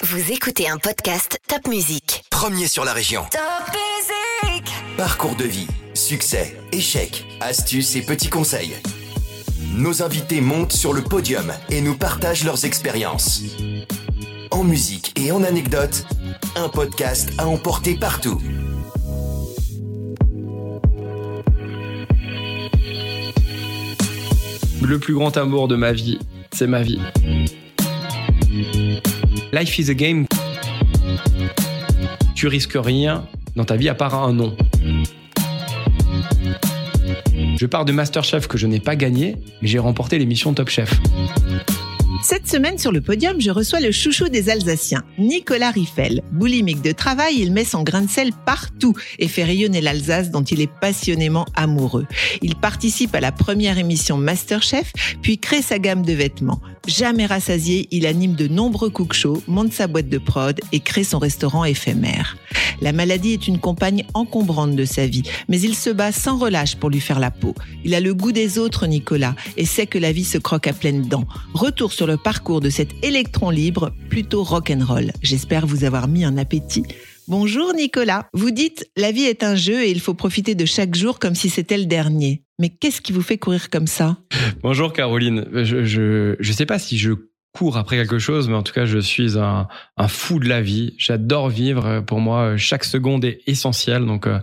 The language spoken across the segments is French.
Vous écoutez un podcast Top Music. Premier sur la région. Top Music Parcours de vie, succès, échecs, astuces et petits conseils. Nos invités montent sur le podium et nous partagent leurs expériences. En musique et en anecdotes, un podcast à emporter partout. Le plus grand amour de ma vie, c'est ma vie. Life is a game. Tu risques rien dans ta vie à part un nom. Je pars de Masterchef que je n'ai pas gagné, mais j'ai remporté l'émission Top Chef. Cette semaine sur le podium, je reçois le chouchou des Alsaciens, Nicolas Riffel. Boulimique de travail, il met son grain de sel partout et fait rayonner l'Alsace dont il est passionnément amoureux. Il participe à la première émission Masterchef, puis crée sa gamme de vêtements. Jamais rassasié, il anime de nombreux cook shows, monte sa boîte de prod et crée son restaurant éphémère. La maladie est une compagne encombrante de sa vie, mais il se bat sans relâche pour lui faire la peau. Il a le goût des autres, Nicolas, et sait que la vie se croque à pleines dents. Retour sur le parcours de cet électron libre, plutôt rock'n'roll. J'espère vous avoir mis un appétit. Bonjour Nicolas. Vous dites la vie est un jeu et il faut profiter de chaque jour comme si c'était le dernier. Mais qu'est-ce qui vous fait courir comme ça? Bonjour Caroline. Je, je sais pas si je cours après quelque chose, mais en tout cas, je suis un, un fou de la vie. J'adore vivre. Pour moi, chaque seconde est essentielle. Donc, euh,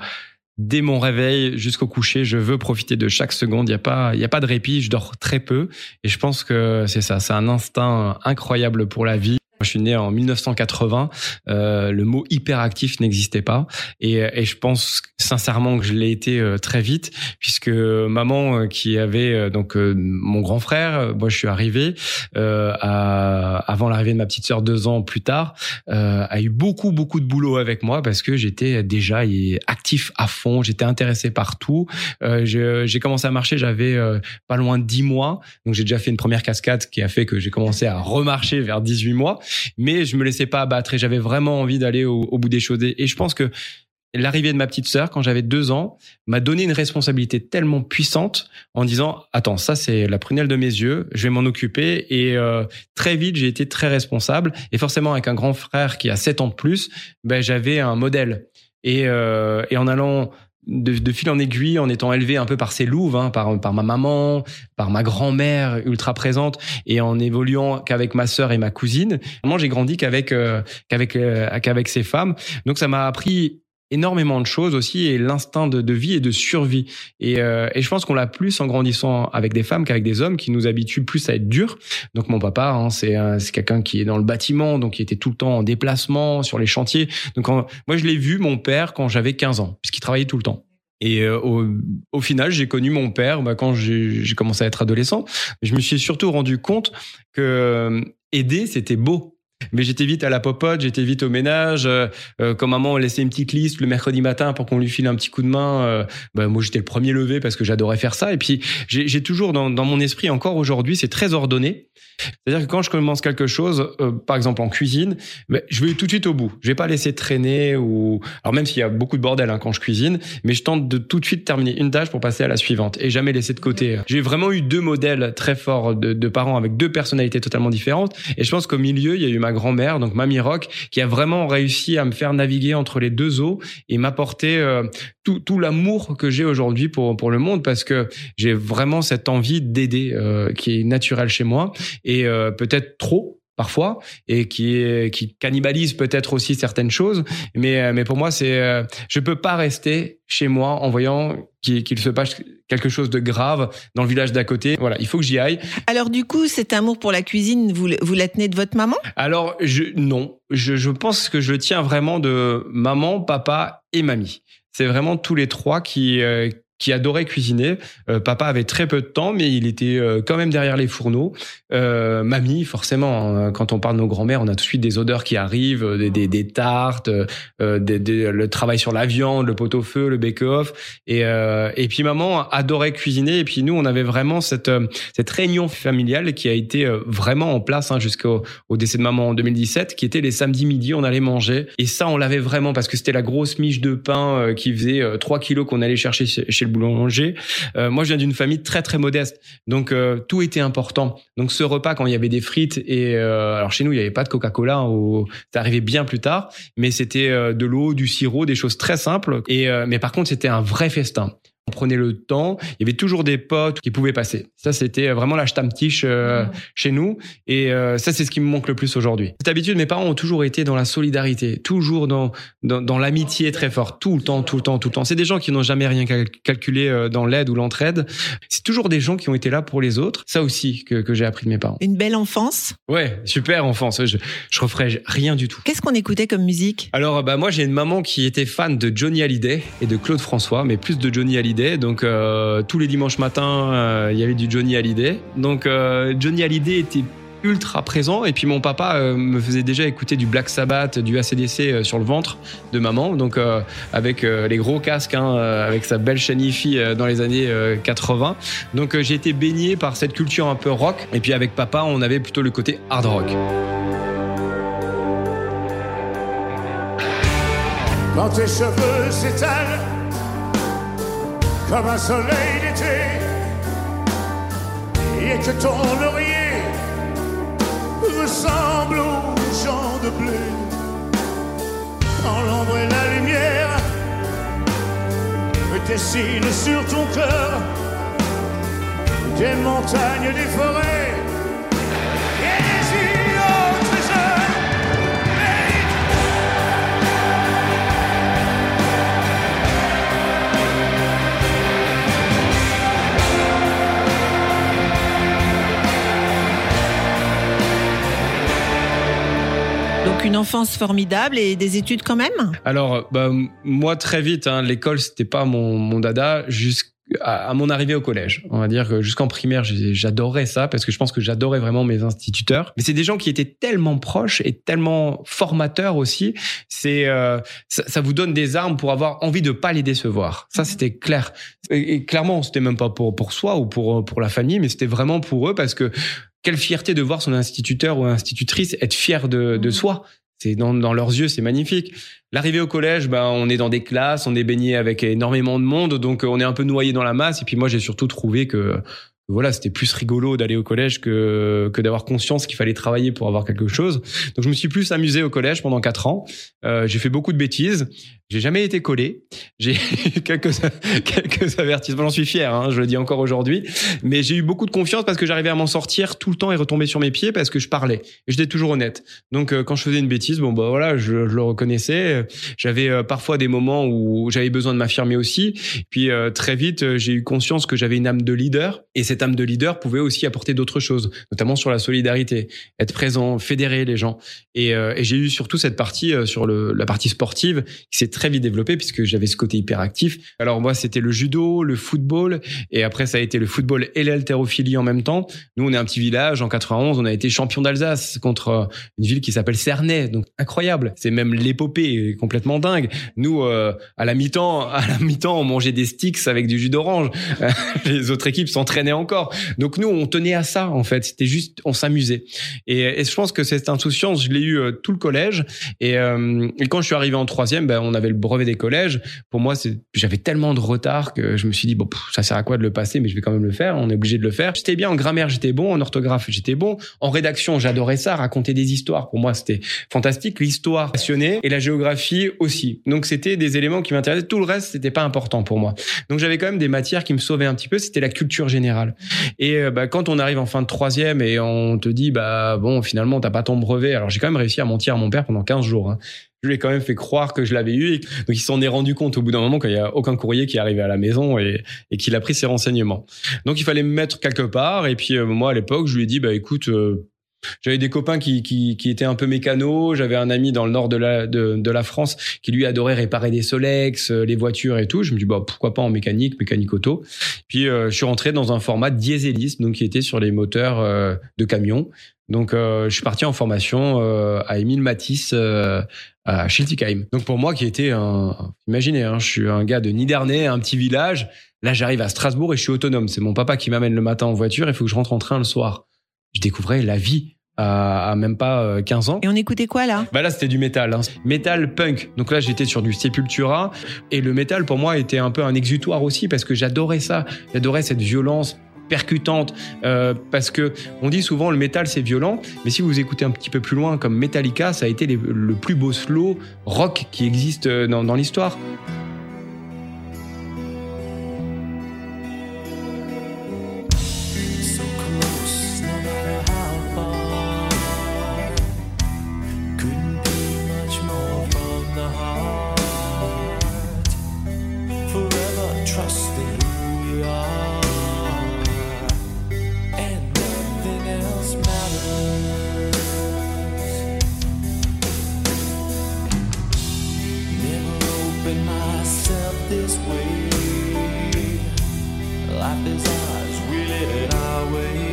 dès mon réveil jusqu'au coucher, je veux profiter de chaque seconde. Il n'y a pas, il y a pas de répit. Je dors très peu. Et je pense que c'est ça. C'est un instinct incroyable pour la vie. Je suis né en 1980. Euh, le mot hyperactif n'existait pas, et, et, je pense sincèrement que je l'ai été euh, très vite, puisque maman euh, qui avait euh, donc mon grand frère, moi je suis arrivé à, avant l'arrivée de ma petite sœur deux ans plus tard, a eu beaucoup beaucoup de boulot avec moi parce que j'étais déjà actif à fond, j'étais intéressé par tout. j'ai commencé à marcher, j'avais pas loin de dix mois, donc j'ai déjà fait une première cascade qui a fait que j'ai commencé à remarcher vers 18 mois mais je me laissais pas abattre et j'avais vraiment envie d'aller au, bout des choses. Et je pense que l'arrivée de ma petite sœur, quand j'avais deux ans, m'a donné une responsabilité tellement puissante en disant attends ça c'est la prunelle de mes yeux, je vais m'en occuper. Et euh, très vite j'ai été très responsable. Et forcément avec un grand frère qui a sept ans de plus, ben j'avais un modèle. Et, euh, et en allant de, de, fil en aiguille, en étant élevé un peu par ces louves, hein, par, par ma maman, par ma grand-mère ultra présente, et en évoluant qu'avec ma sœur et ma cousine. Moi, j'ai grandi qu'avec euh, qu'avec euh, qu'avec ces femmes. Donc, ça m'a appris énormément de choses aussi et l'instinct de, vie et de survie. Et, euh, et je pense qu'on l'a plus en grandissant avec des femmes qu'avec des hommes qui nous habituent plus à être durs. Donc mon papa, hein, c'est c'est quelqu'un qui est dans le bâtiment, donc qui était tout le temps en déplacement sur les chantiers. Donc moi je l'ai vu mon père quand j'avais 15 ans, puisqu'il travaillait tout le temps. Et euh, au, final, j'ai connu mon père bah, quand j'ai commencé à être adolescent. Je me suis surtout rendu compte que euh, aider, c'était beau. Mais j'étais vite à la popote, j'étais vite au ménage. Euh, euh, quand maman laissait une petite liste le mercredi matin pour qu'on lui file un petit coup de main, euh, bah, moi j'étais le premier levé parce que j'adorais faire ça. Et puis j'ai toujours dans, dans, mon esprit encore aujourd'hui, c'est très ordonné. C'est-à-dire que quand je commence quelque chose, euh, par exemple en cuisine, bah, je vais tout de suite au bout. Je vais pas laisser traîner ou alors même s'il y a beaucoup de bordel hein, quand je cuisine, mais je tente de tout de suite terminer une tâche pour passer à la suivante et jamais laisser de côté. J'ai vraiment eu deux modèles très forts de, de parents avec deux personnalités totalement différentes. Et je pense qu'au milieu, il y a eu ma grand-mère, donc Mamie Rock, qui a vraiment réussi à me faire naviguer entre les deux eaux et m'apporter euh, tout, tout l'amour que j'ai aujourd'hui pour, pour le monde parce que j'ai vraiment cette envie d'aider euh, qui est naturelle chez moi et euh, peut-être trop parfois et qui est, qui cannibalise peut-être aussi certaines choses. Mais euh, mais pour moi c'est euh, je peux pas rester chez moi en voyant qu'il se passe quelque chose de grave dans le village d'à côté. Voilà il faut que j'y aille. Alors du coup cet amour pour la cuisine vous vous la tenez de votre maman? Alors je non. Je, je pense que je le tiens vraiment de maman papa et mamie. C'est vraiment tous les trois qui euh, qui adorait cuisiner. Euh, papa avait très peu de temps, mais il était euh, quand même derrière les fourneaux. Euh, mamie, forcément, hein, quand on parle de nos grands-mères, on a tout de suite des odeurs qui arrivent, tartes, euh, des, des, le travail sur la viande, le pot-au-feu, le bake-off. Et, puis maman adorait cuisiner. Et puis nous, on avait vraiment cette, réunion familiale qui a été vraiment en place hein, jusqu'au au décès de maman en 2017, qui était les samedis midi, on allait manger. Et ça, on l'avait vraiment parce que c'était la grosse miche de pain qui faisait 3 kilos qu'on allait chercher chez boulanger. Euh, moi, je viens d'une famille très très modeste, donc euh, tout était important. Donc ce repas, quand il y avait des frites et euh, alors chez nous, il n'y avait pas de Coca-Cola, ou ça arrivait bien plus tard, mais c'était de l'eau, du sirop, des choses très simples. Et mais par contre, c'était un vrai festin. On prenait le temps. Il y avait toujours des potes qui pouvaient passer. Ça, c'était vraiment la stammtisch euh, chez nous. Et euh, ça, c'est ce qui me manque le plus aujourd'hui. Cette habitude, mes parents ont toujours été dans la solidarité, toujours dans dans, dans l'amitié très forte, tout le temps, tout le temps, tout le temps. C'est des gens qui n'ont jamais rien calculé euh, dans l'aide ou l'entraide. C'est toujours des gens qui ont été là pour les autres. Ça aussi que, que j'ai appris de mes parents. Une belle enfance? Ouais, super enfance. Je, je referais rien du tout. Qu'est-ce qu'on écoutait comme musique? Alors, bah moi, j'ai une maman qui était fan de Johnny Hallyday et de Claude François, mais plus de Johnny Hallyday donc euh, tous les dimanches matins, euh, il y avait du Johnny Hallyday. Donc euh, Johnny Hallyday était ultra présent et puis mon papa me faisait déjà écouter du Black Sabbath, du ACDC sur le ventre de maman, donc avec les gros casques, hein, avec sa belle Shanifi dans les années 80. Donc j'ai été baigné par cette culture un peu rock et puis avec papa on avait plutôt le côté hard rock. Tes cheveux comme un soleil d'été. Et que ton laurier ressemble aux champs de blé. Quand l'ombre et la lumière me dessinent sur ton cœur des montagnes, des forêts une enfance formidable et des études quand même Alors, bah, moi, très vite, hein, l'école, c'était pas mon, mon dada jusqu'à à mon arrivée au collège. On va dire que jusqu'en primaire, j'adorais ça parce que je pense que j'adorais vraiment mes instituteurs. Mais c'est des gens qui étaient tellement proches et tellement formateurs aussi. C'est euh, ça, ça, vous donne des armes pour avoir envie de pas les décevoir. Ça, c'était clair. Et, et clairement, c'était même pas pour pour soi ou pour pour la famille, mais c'était vraiment pour eux parce que quelle fierté de voir son instituteur ou institutrice être fier de, de mmh. soi. C'est dans, dans, leurs yeux, c'est magnifique. L'arrivée au collège, ben on est dans des classes, on est baigné avec énormément de monde, donc on est un peu noyé dans la masse. Et puis moi, j'ai surtout trouvé que voilà, c'était plus rigolo d'aller au collège que que d'avoir conscience qu'il fallait travailler pour avoir quelque chose. Donc je me suis plus amusé au collège pendant quatre ans. Euh, j'ai fait beaucoup de bêtises. J'ai jamais été collé. J'ai quelques quelques avertissements. J'en suis fier. Hein, je le dis encore aujourd'hui. Mais j'ai eu beaucoup de confiance parce que j'arrivais à m'en sortir tout le temps et retomber sur mes pieds parce que je parlais. Et j'étais toujours honnête. Donc euh, quand je faisais une bêtise, bon bah voilà, je, le reconnaissais. J'avais euh, parfois des moments où j'avais besoin de m'affirmer aussi. Puis euh, très vite, j'ai eu conscience que j'avais une âme de leader et cette âme de leader pouvait aussi apporter d'autres choses, notamment sur la solidarité, être présent, fédérer les gens. Et, j'ai eu surtout cette partie sur la partie sportive qui s'est très vite développé puisque j'avais ce côté hyperactif. Alors moi, c'était le judo, le football, et après ça a été le football et l'haltérophilie en même temps. Nous, on est un petit village. En 91, on a été champion d'Alsace contre euh, une ville qui s'appelle Cernay. Donc incroyable. C'est même l'épopée complètement dingue. Nous, euh, à la mi-temps, à la mi-temps, on mangeait des sticks avec du jus d'orange. Les autres équipes s'entraînaient encore. Donc nous, on tenait à ça en fait. C'était juste, on s'amusait. Et, je pense que cette insouciance, je l'ai eu euh, tout le collège. Et, et, quand je suis arrivé en troisième, ben, on avait le brevet des collèges, pour moi, j'avais tellement de retard que je me suis dit, bon, ça sert à quoi de le passer, mais je vais quand même le faire, on est obligé de le faire. J'étais bien en grammaire, j'étais bon, en orthographe, j'étais bon, en rédaction, j'adorais ça, raconter des histoires, pour moi, c'était fantastique, l'histoire passionnée et la géographie aussi. Donc, c'était des éléments qui m'intéressaient, tout le reste, c'était pas important pour moi. Donc, j'avais quand même des matières qui me sauvaient un petit peu, c'était la culture générale. Et euh, bah, quand on arrive en fin de troisième et on te dit, bah bon, finalement, t'as pas ton brevet, alors j'ai quand même réussi à mentir à mon père pendant 15 jours. Hein je lui ai quand même fait croire que je l'avais eu. donc il s'en est rendu compte au bout d'un moment qu'il n'y a aucun courrier qui est arrivé à la maison et, qu'il a pris ses renseignements. Donc il fallait me mettre quelque part. Et puis euh, moi à l'époque, je lui ai dit bah écoute. Euh, j'avais des copains qui, qui, étaient un peu mécanos. J'avais un ami dans le nord de la, de, la France qui lui adorait réparer des Solex, euh, les voitures et tout. Je me dis bah pourquoi pas en mécanique, mécanique auto. Puis je suis rentré dans un format dieseliste, donc qui était sur les moteurs de camions. Donc je suis parti en formation à Émile Matisse à Schiltigheim. Donc pour moi qui était un, imaginez, hein, je suis un gars de Nidernais, un petit village. Là, j'arrive à Strasbourg et je suis autonome. C'est mon papa qui m'amène le matin en voiture. Il faut que je rentre en train le soir. Je découvrais la vie à, à même pas euh, 15 ans. Et on écoutait quoi là? Bah là, c'était du métal. Hein. Métal punk. Donc là, j'étais sur du Sepultura. Et le métal, pour moi, était un peu un exutoire aussi parce que j'adorais ça. J'adorais cette violence percutante euh, parce que on dit souvent le métal c'est violent mais si vous écoutez un petit peu plus loin comme Metallica ça a été les- le plus beau slow rock qui existe euh, dans, dans l'histoire way. Life is ours, we live it our way.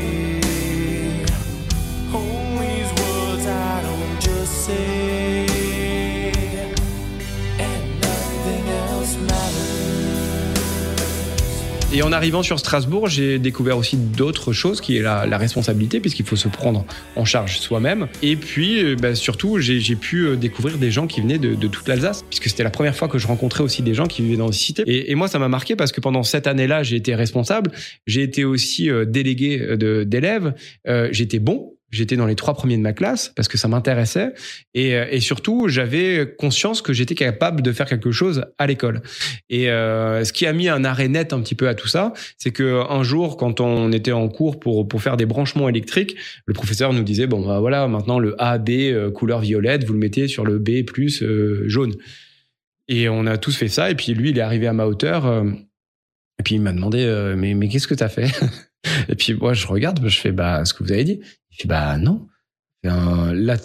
Et en arrivant sur Strasbourg, j'ai découvert aussi d'autres choses, qui est la, la responsabilité, puisqu'il faut se prendre en charge soi-même. Et puis, euh, bah, surtout, j'ai pu euh, découvrir des gens qui venaient de, toute l'Alsace, puisque c'était la première fois que je rencontrais aussi des gens qui vivaient dans les cités. Et, moi, ça m'a marqué parce que pendant cette année-là, j'ai été responsable. J'ai été aussi euh, délégué d'élèves. J'étais bon. J'étais dans les trois premiers de ma classe parce que ça m'intéressait et, euh, et surtout j'avais conscience que j'étais capable de faire quelque chose à l'école. Et euh, ce qui a mis un arrêt net un petit peu à tout ça, c'est que un jour, quand on était en cours pour pour faire des branchements électriques, le professeur nous disait bon bah voilà maintenant le A B euh, couleur violette, vous le mettez sur le B plus jaune. Et on a tous fait ça. Et puis lui, il est arrivé à ma hauteur. et puis il m'a demandé mais mais qu'est-ce que t'as fait? Et puis moi je regarde, je fais bah ce que vous avez dit. Il fait bah non. Là,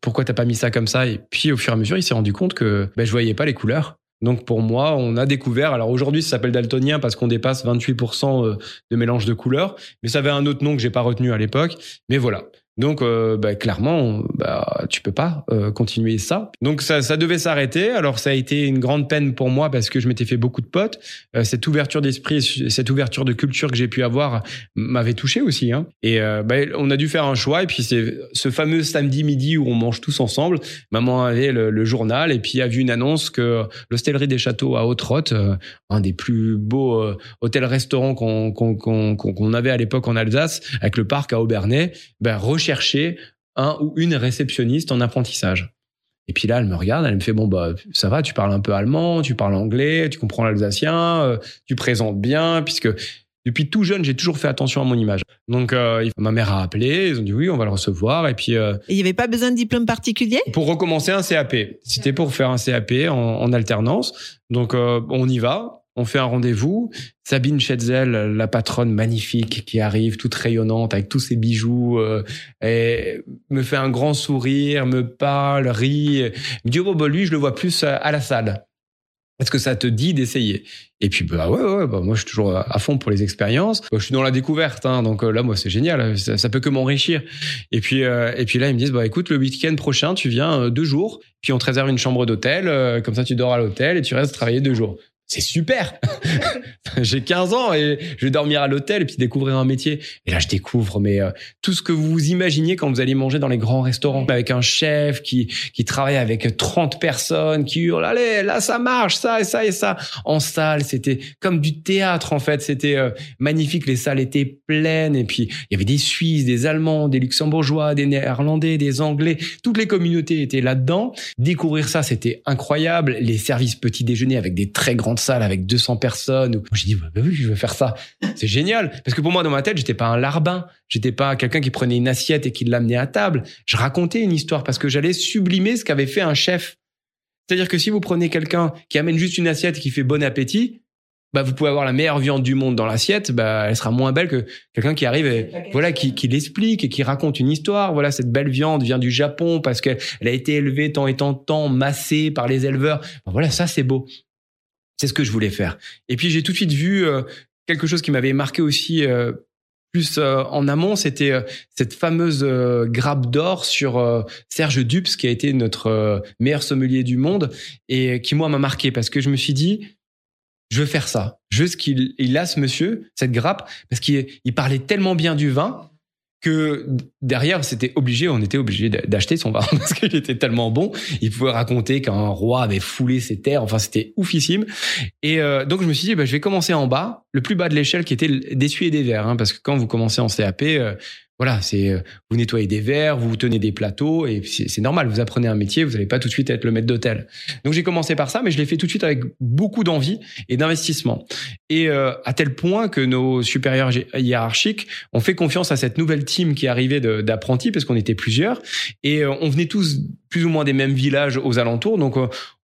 pourquoi t'as pas mis ça comme ça? Et puis au fur et à mesure, il s'est rendu compte que bah, je voyais pas les couleurs. Donc pour moi, on a découvert. Alors aujourd'hui, ça s'appelle daltonien parce qu'on dépasse 28% euh, de mélange de couleurs, mais ça avait un autre nom que j'ai pas retenu à l'époque. Mais voilà. Donc euh, bah, clairement, bah, tu peux pas euh, continuer ça. Donc ça, devait s'arrêter. Alors ça a été une grande peine pour moi parce que je m'étais fait beaucoup de potes. Euh, cette ouverture d'esprit, cette ouverture de culture que j'ai pu avoir m'avait touché aussi. Hein. Et bah, on a dû faire un choix. Et puis c'est ce fameux samedi midi où on mange tous ensemble. Maman avait le, journal et puis a vu une annonce que l'hostellerie des châteaux à Haute-Rotte, un des plus beaux hôtels-restaurants qu'on avait à l'époque en Alsace, avec le parc à Aubernais, ben, recherchait un ou une réceptionniste en apprentissage. Et puis là, elle me regarde, elle me fait bon bah ça va, tu parles un peu allemand, tu parles anglais, tu comprends l'alsacien, euh, tu présentes bien, puisque depuis tout jeune, j'ai toujours fait attention à mon image. Donc euh, ma mère a appelé, ils ont dit oui, on va le recevoir, et puis euh, Et il n'y avait pas besoin de diplôme particulier? pour recommencer un CAP. C'était pour faire un CAP en, en alternance. Donc euh, on y va, on fait un rendez-vous. Sabine Schetzel, la patronne magnifique qui arrive, toute rayonnante avec tous ses bijoux, euh, me fait un grand sourire, me parle, rit. Me dit oh bah lui je le vois plus à, à la salle. Est-ce que ça te dit d'essayer? Et puis bah ouais ouais bah moi je suis toujours à fond pour les expériences. Bah, je suis dans la découverte hein, donc euh, là moi c'est génial, ça, ça peut que m'enrichir. Et puis euh, et puis là ils me disent bah écoute le week-end prochain tu viens euh, deux jours puis on te réserve une chambre d'hôtel euh, comme ça tu dors à l'hôtel et tu restes travailler deux jours. C'est super. J'ai 15 ans et je vais dormir à l'hôtel et puis découvrir un métier. Et là je découvre mais euh, tout ce que vous imaginiez quand vous allez manger dans les grands restaurants. Avec un chef qui qui travaille avec 30 personnes qui hurle allez là ça marche ça et ça et ça. En salle c'était comme du théâtre en fait. C'était euh, magnifique. Les salles étaient pleines et puis il y avait des Suisses des Allemands des Luxembourgeois des Néerlandais des Anglais. Toutes les communautés étaient là-dedans. Découvrir ça c'était incroyable. Les services petit déjeuner avec des très grandes salles avec 200 personnes j'ai dit bah, bah oui je veux faire ça? C'est génial parce que pour moi dans ma tête j'étais pas un larbin j'étais pas quelqu'un qui prenait une assiette et qui l'amenait à table je racontais une histoire parce que j'allais sublimer ce qu'avait fait un chef c'est-à-dire que si vous prenez quelqu'un qui amène juste une assiette et qui fait bon appétit, bah vous pouvez avoir la meilleure viande du monde dans l'assiette, bah elle sera moins belle que quelqu'un qui arrive et voilà qui, qui l'explique et qui raconte une histoire. Voilà cette belle viande vient du Japon parce qu'elle elle a été élevée tant et tant de temps, massée par les éleveurs. Bah, voilà ça c'est beau. C'est ce que je voulais faire. Et puis j'ai tout de suite vu euh, quelque chose qui m'avait marqué aussi. euh, plus euh, en amont, c'était cette fameuse grappe d'or sur Serge Dupes, qui a été notre meilleur sommelier du monde et qui moi m'a marqué parce que je me suis dit, je veux faire ça. Je veux ce qu'il il a ce monsieur, cette grappe, parce qu'il il parlait tellement bien du vin que derrière, c'était obligé, on était obligé d'acheter son vin parce qu'il était tellement bon. Il pouvait raconter qu'un roi avait foulé ses terres. Enfin, c'était oufissime. Et euh, donc, je me suis dit, bah, je vais commencer en bas, le plus bas de l'échelle, qui était d'essuyer des verres, hein, parce que quand vous commencez en CAP, euh, voilà, c'est euh, vous nettoyez des verres, vous tenez des plateaux, et c'est normal. Vous apprenez un métier, vous n'allez pas tout de suite être le maître d'hôtel. Donc j'ai commencé par ça, mais je l'ai fait tout de suite avec beaucoup d'envie et d'investissement. Et euh, à tel point que nos supérieurs hi- hiérarchiques ont fait confiance à cette nouvelle team qui arrivait d'apprentis, parce qu'on était plusieurs, et euh, on venait tous plus ou moins des mêmes villages aux alentours, donc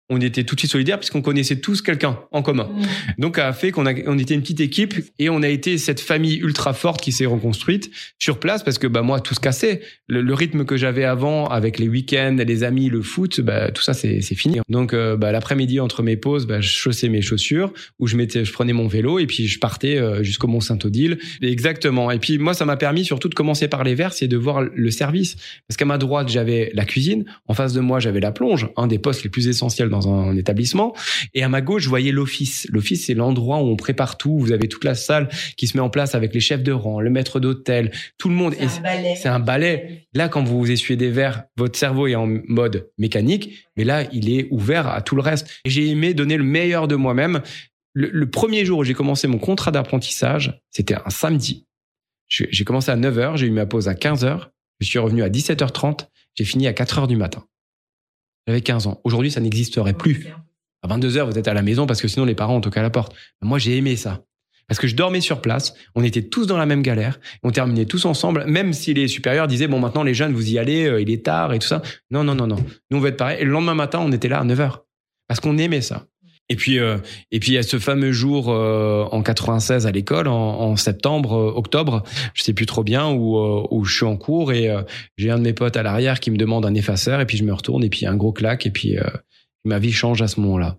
on était tout de suite solidaires puisqu'on connaissait tous quelqu'un en commun. Donc, ça a fait qu'on a, on était une petite équipe et on a été cette famille ultra forte qui s'est reconstruite sur place parce que bah moi tout se cassait. Le, le rythme que j'avais avant avec les week-ends, les amis, le foot, bah tout ça c'est c'est fini. Donc euh, bah, l'après-midi entre mes pauses, bah, je chaussais mes chaussures ou je mettais, je prenais mon vélo et puis je partais euh, jusqu'au Mont Saint-Odile. Exactement. Et puis moi ça m'a permis surtout de commencer par les verres, c'est de voir le service parce qu'à ma droite j'avais la cuisine, en face de moi j'avais la plonge, un des postes les plus essentiels dans un établissement. Et à ma gauche, je voyais l'office. L'office, c'est l'endroit où on prépare tout. Vous avez toute la salle qui se met en place avec les chefs de rang, le maître d'hôtel, tout le monde. C'est un balai. Là, quand vous essuyez des verres, votre cerveau est en mode mécanique, mais là, il est ouvert à tout le reste. Et j'ai aimé donner le meilleur de moi-même. Le, le premier jour où j'ai commencé mon contrat d'apprentissage, c'était un samedi. J'ai commencé à 9h, j'ai eu ma pause à 15h, je suis revenu à 17h30, j'ai fini à 4h du matin. J'avais 15 ans. Aujourd'hui, ça n'existerait plus. À 22 heures, vous êtes à la maison parce que sinon les parents ont toqué à la porte. Moi, j'ai aimé ça. Parce que je dormais sur place, on était tous dans la même galère, on terminait tous ensemble, même si les supérieurs disaient, bon, maintenant les jeunes, vous y allez, euh, il est tard et tout ça. Non, non, non, non. Nous, on va être pareil. Et le lendemain matin, on était là à 9 heures. Parce qu'on aimait ça. Et puis, euh, et puis il y a ce fameux jour euh, en 96 à l'école, en, en septembre, euh, octobre, je sais plus trop bien, où, euh, où je suis en cours et euh, j'ai un de mes potes à l'arrière qui me demande un effaceur et puis je me retourne et puis un gros claque et puis euh, ma vie change à ce moment-là.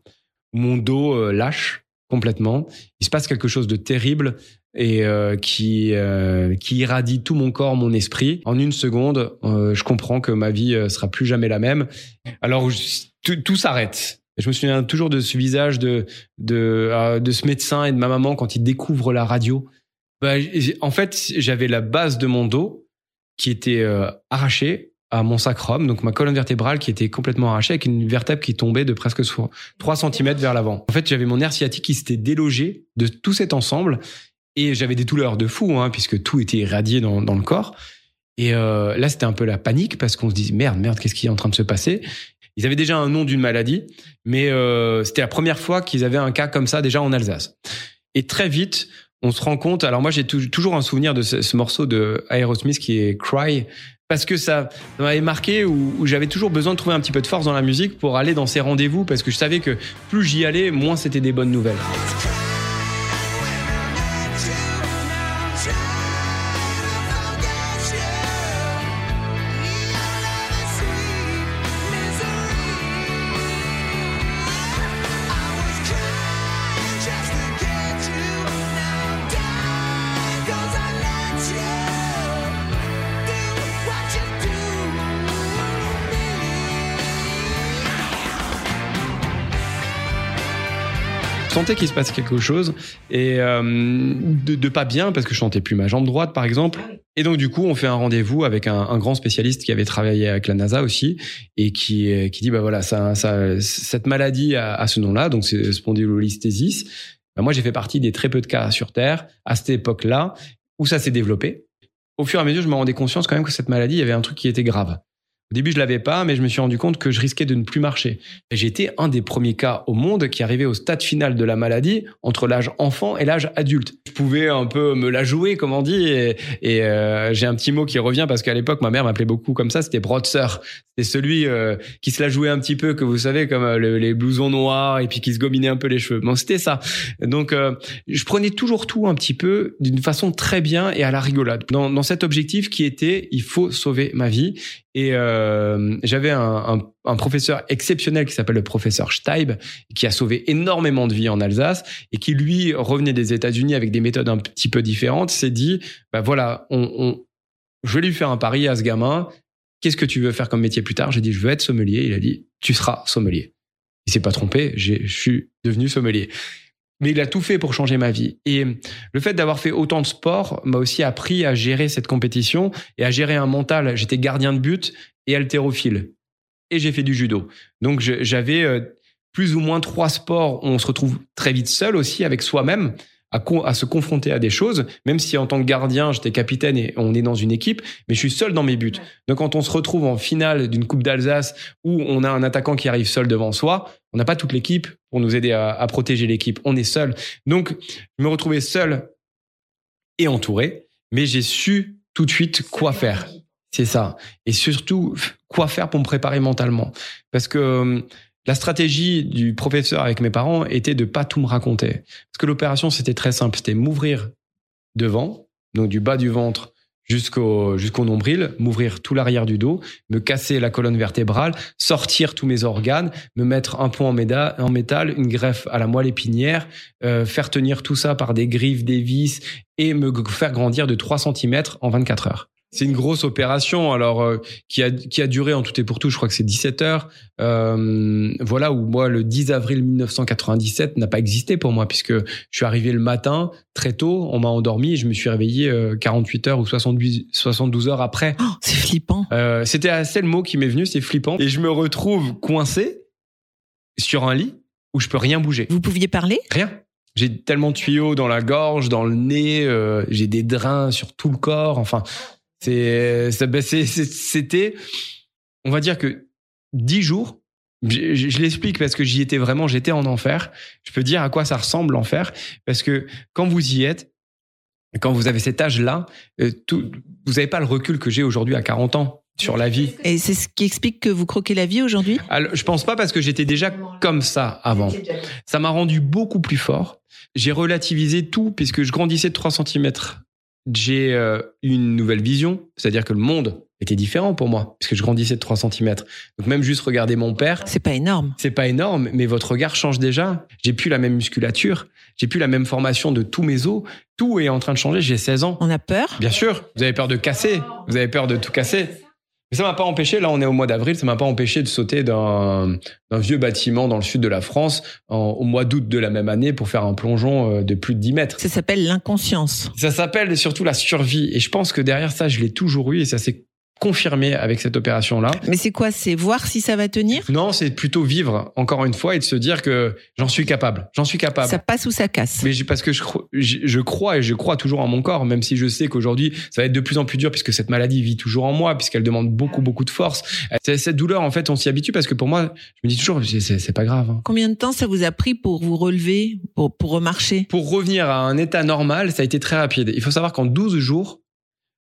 Mon dos lâche complètement. Il se passe quelque chose de terrible et qui qui irradie tout mon corps, mon esprit. En une seconde, je comprends que ma vie sera plus jamais la même. Alors tout s'arrête. Je me souviens toujours de ce visage de euh, de ce médecin et de ma maman quand ils découvrent la radio. Bah, en fait, j'avais la base de mon dos qui était euh, arrachée à mon sacrum, donc ma colonne vertébrale qui était complètement arrachée avec une vertèbre qui tombait de presque so- 3 cm vers l'avant. En fait, j'avais mon nerf sciatique qui s'était délogé de tout cet ensemble et j'avais des douleurs de fou, hein, puisque tout était irradié dans, dans le corps. Et euh, là, c'était un peu la panique parce qu'on se dit merde, merde, qu'est-ce qui est en train de se passer? Ils avaient déjà un nom d'une maladie, mais euh, c'était la première fois qu'ils avaient un cas comme ça déjà en Alsace. Et très vite, on se rend compte. Alors moi, j'ai tou- toujours un souvenir de ce, ce morceau de Aerosmith qui est Cry. Parce que ça, m'avait marqué où j'avais toujours besoin de trouver un petit peu de force dans la musique pour aller dans ces rendez-vous parce que je savais que plus j'y allais, moins c'était des bonnes nouvelles. Qu'il se passe quelque chose et euh, de, pas bien parce que je sentais plus ma jambe droite par exemple. Et donc du coup, on fait un rendez-vous avec un, grand spécialiste qui avait travaillé avec la NASA aussi et qui euh, qui dit bah voilà ça, ça cette maladie a, a ce nom-là donc c'est spondylolisthésis. Bah, moi j'ai fait partie des très peu de cas sur Terre à cette époque-là où ça s'est développé. Au fur et à mesure, je me rendais conscience quand même que cette maladie, il y avait un truc qui était grave. Au début, je l'avais pas, mais je me suis rendu compte que je risquais de ne plus marcher. Été un des premiers cas au monde qui arrivait au stade final de la maladie entre l'âge enfant et l'âge adulte. Je pouvais un peu me la jouer, comme on dit, et, euh, j'ai un petit mot qui revient parce qu'à l'époque, ma mère m'appelait beaucoup comme ça. C'était brotzer. C'était celui euh, qui se la jouait un petit peu, que vous savez, comme euh, le- les blousons noirs et puis qui se gominait un peu les cheveux. Bon, c'était ça. Donc, euh, je prenais toujours tout un petit peu d'une façon très bien et à la rigolade. Dans, dans cet objectif qui était, il faut sauver ma vie. Et euh, j'avais un, professeur exceptionnel qui s'appelle le professeur Steib, qui a sauvé énormément de vies en Alsace et qui lui revenait des États-Unis avec des méthodes un petit peu différentes. S'est dit, bah voilà, on, je vais lui faire un pari à ce gamin. Qu'est-ce que tu veux faire comme métier plus tard? J'ai dit, je veux être sommelier. Il a dit, tu seras sommelier. Il s'est pas trompé. Je suis devenu sommelier. Mais il a tout fait pour changer ma vie. Et le fait d'avoir fait autant de sport m'a aussi appris à gérer cette compétition et à gérer un mental. J'étais gardien de but et haltérophile. Et j'ai fait du judo. Donc j'avais euh, plus ou moins trois sports où on se retrouve très vite seul aussi avec soi-même. À, se confronter à des choses, même si en tant que gardien, j'étais capitaine et on est dans une équipe, mais je suis seul dans mes buts. Donc quand on se retrouve en finale d'une Coupe d'Alsace où on a un attaquant qui arrive seul devant soi, on n'a pas toute l'équipe pour nous aider à, à protéger l'équipe. On est seul. Donc, je me retrouvais seul et entouré, mais j'ai su tout de suite quoi faire. C'est ça. Et surtout, quoi faire pour me préparer mentalement. Parce que la stratégie du professeur avec mes parents était de pas tout me raconter. Parce que l'opération, c'était très simple. C'était m'ouvrir devant, donc du bas du ventre jusqu'au jusqu'au nombril, m'ouvrir tout l'arrière du dos, me casser la colonne vertébrale, sortir tous mes organes, me mettre un pont en, méda- en métal, une greffe à la moelle épinière, euh, faire tenir tout ça par des griffes, des vis et me faire grandir de 3 cm en 24 heures. C'est une grosse opération, alors euh, qui a qui a duré en tout et pour tout, je crois que c'est 17 heures. Euh, voilà où moi le 10 avril 1997 n'a pas existé pour moi puisque je suis arrivé le matin très tôt, on m'a endormi et je me suis réveillé euh, 48 heures ou 78 72 heures après. Oh, c'est flippant. Euh, C'était assez le mot qui m'est venu, c'est flippant. Et je me retrouve coincé sur un lit où je peux rien bouger. Vous pouviez parler? Rien. J'ai tellement de tuyaux dans la gorge, dans le nez, euh, j'ai des drains sur tout le corps. Enfin, c'est, c'est- c'est- c'était, on va dire que dix jours. Je, je- je l'explique parce que j'y étais vraiment, j'étais en enfer. Je peux dire à quoi ça ressemble l'enfer parce que quand vous y êtes, quand vous avez cet âge-là, euh, tout- vous n'avez pas le recul que j'ai aujourd'hui à 40 ans sur la vie. Et c'est ce qui explique que vous croquez la vie aujourd'hui? Je pense pas parce que j'étais déjà comme ça avant. Ça m'a rendu beaucoup plus fort. J'ai relativisé tout puisque je grandissais de 3 cm. J'ai euh, une nouvelle vision, c'est-à-dire que le monde était différent pour moi puisque je grandissais de 3 cm. Donc même juste regarder mon père, C'est pas énorme. c'est pas énorme, mais votre regard change déjà. J'ai plus la même musculature, j'ai plus la même formation de tous mes os. Tout est en train de changer. J'ai 16 ans. On a peur? Bien sûr, vous avez peur de casser, vous avez peur de tout casser. Mais ça m'a pas empêché, là on est au mois d'avril, ça m'a pas empêché de sauter d'un vieux bâtiment dans le sud de la France en- au mois d'août de la même année pour faire un plongeon euh, de plus de 10 mètres. Ça s'appelle l'inconscience. Ça s'appelle surtout la survie et je pense que derrière ça, je l'ai toujours eu et ça s'est confirmé avec cette opération-là. Mais c'est quoi C'est voir si ça va tenir? Non, c'est plutôt vivre, encore une fois, et de se dire que j'en suis capable. J'en suis capable. Ça passe ou ça casse? Mais parce que je, cro- je, je crois et je crois toujours en mon corps, même si je sais qu'aujourd'hui ça va être de plus en plus dur puisque cette maladie vit toujours en moi, puisqu'elle demande beaucoup beaucoup de force. C'est- Cette douleur, en fait, on s'y habitue parce que pour moi, je me dis toujours, c'est pas grave. hein. Combien de temps ça vous a pris pour vous relever, pour, pour remarcher? Pour revenir à un état normal, ça a été très rapide. Il faut savoir qu'en 12 jours,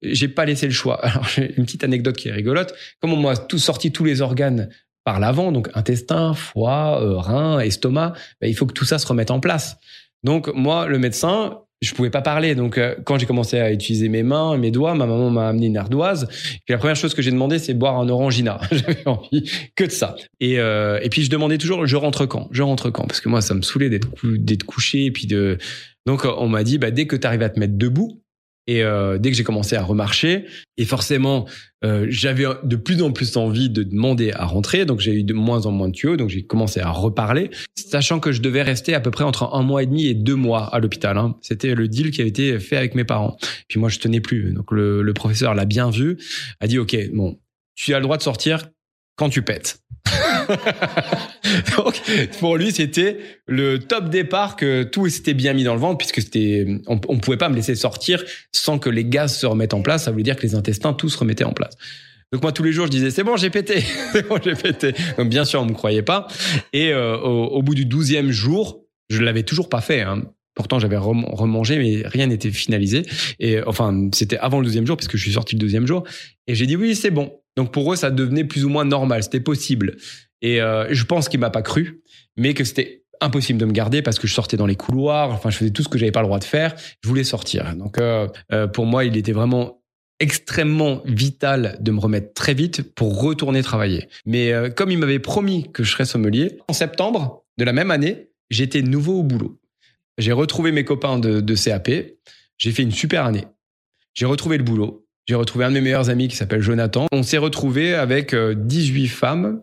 j'ai pas laissé le choix. Alors, une petite anecdote qui est rigolote. Comme on m'a tout sorti tous les organes par l'avant, donc intestin, foie, euh, rein, estomac, ben, il faut que tout ça se remette en place. Donc moi, le médecin, je pouvais pas parler. Donc euh, quand j'ai commencé à utiliser mes mains, mes doigts, ma maman m'a amené une ardoise. Puis la première chose que j'ai demandé, c'est boire un orangina. J'avais envie que de ça. Et, euh, et puis je demandais toujours, je rentre quand? Je rentre quand? Parce que moi, ça me saoulait d'être couché et puis de. Donc on m'a dit, bah, dès que tu arrives à te mettre debout. Et euh, dès que j'ai commencé à remarcher, et forcément, euh, j'avais de plus en plus envie de demander à rentrer, donc j'ai eu de moins en moins de tuyaux, donc j'ai commencé à reparler, sachant que je devais rester à peu près entre un mois et demi et deux mois à l'hôpital. hein. C'était le deal qui avait été fait avec mes parents. Puis moi, je tenais plus. Donc le, le professeur l'a bien vu, a dit OK, bon, tu as le droit de sortir quand tu pètes. Donc, pour lui, c'était le top départ que tout s'était bien mis dans le ventre puisque c'était, on, pouvait pas me laisser sortir sans que les gaz se remettent en place. Ça voulait dire que les intestins tous se remettaient en place. Donc moi tous les jours je disais c'est bon j'ai pété, c'est bon j'ai pété. Bien sûr on me croyait pas. Et euh, au, bout du douzième jour, je l'avais toujours pas fait. Hein. Pourtant j'avais rem- remangé mais rien n'était finalisé. Et enfin c'était avant le deuxième jour parce que je suis sorti le deuxième jour. Et j'ai dit oui c'est bon. Donc pour eux ça devenait plus ou moins normal, c'était possible. Et euh, je pense qu'il m'a pas cru, mais que c'était impossible de me garder parce que je sortais dans les couloirs, enfin je faisais tout ce que j'avais pas le droit de faire. Je voulais sortir. Donc euh, euh, pour moi il était vraiment extrêmement vital de me remettre très vite pour retourner travailler. Mais comme il m'avait promis que je serais sommelier, en septembre de la même année, j'étais nouveau au boulot. J'ai retrouvé mes copains de CAP. J'ai fait une super année. J'ai retrouvé le boulot. J'ai retrouvé un de mes meilleurs amis qui s'appelle Jonathan. On s'est retrouvé avec euh, 18 femmes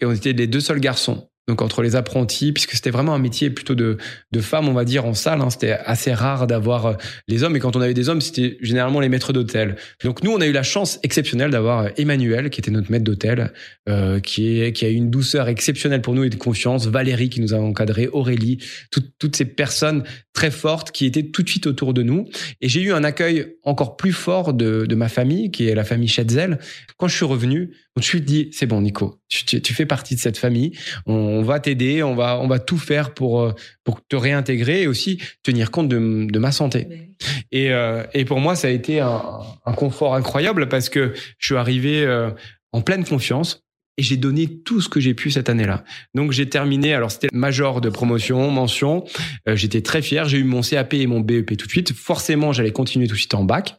et on était les deux seuls garçons. Donc entre les apprentis, puisque c'était vraiment un métier plutôt de, de femmes, on va dire, en salle. hein. C'était assez rare d'avoir euh, les hommes. Et quand on avait des hommes, c'était généralement les maîtres d'hôtel. Donc nous, on a eu la chance exceptionnelle d'avoir euh, Emmanuel, qui était notre maître d'hôtel, euh, qui, a eu une douceur exceptionnelle pour nous et de confiance. Valérie, qui nous a encadré, Aurélie, tout- toutes ces personnes très fortes qui étaient tout de suite autour de nous. Et j'ai eu un accueil encore plus fort de, de ma famille, qui est la famille Schetzel. Quand je suis revenu, on me suis dit, c'est bon, Nico, tu, tu- tu fais partie de cette famille on va t'aider, on va, on va tout faire pour, euh, pour te réintégrer et aussi tenir compte de, de ma santé. Et, euh, et pour moi, ça a été un, un confort incroyable parce que je suis arrivé euh, en pleine confiance. Et j'ai donné tout ce que j'ai pu cette année-là. Donc j'ai terminé, alors c'était major de promotion, mention. Euh, J'étais très fier. J'ai eu mon CAP et mon BEP tout de suite. Forcément, j'allais continuer tout de suite en bac.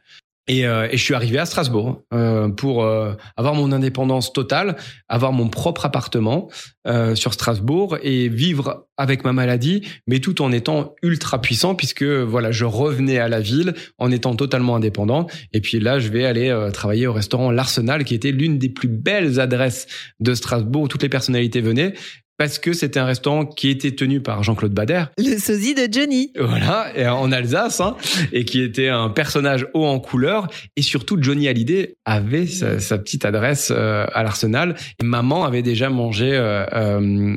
Et, euh, et je suis arrivé à Strasbourg euh, pour euh, avoir mon indépendance totale, avoir mon propre appartement euh, sur Strasbourg et vivre avec ma maladie, mais tout en étant ultra puissant puisque voilà, je revenais à la ville en étant totalement indépendant. Et puis là, je vais aller euh, travailler au restaurant L'Arsenal, qui était l'une des plus belles adresses de Strasbourg où toutes les personnalités venaient. Parce que c'était un restaurant qui était tenu par Jean-Claude Bader, Le sosie de Johnny. voilà, et en Alsace, hein, et qui était un personnage haut en couleur. Et surtout, Johnny Hallyday avait sa, sa petite adresse euh, à l'Arsenal. Et maman avait déjà mangé euh, euh,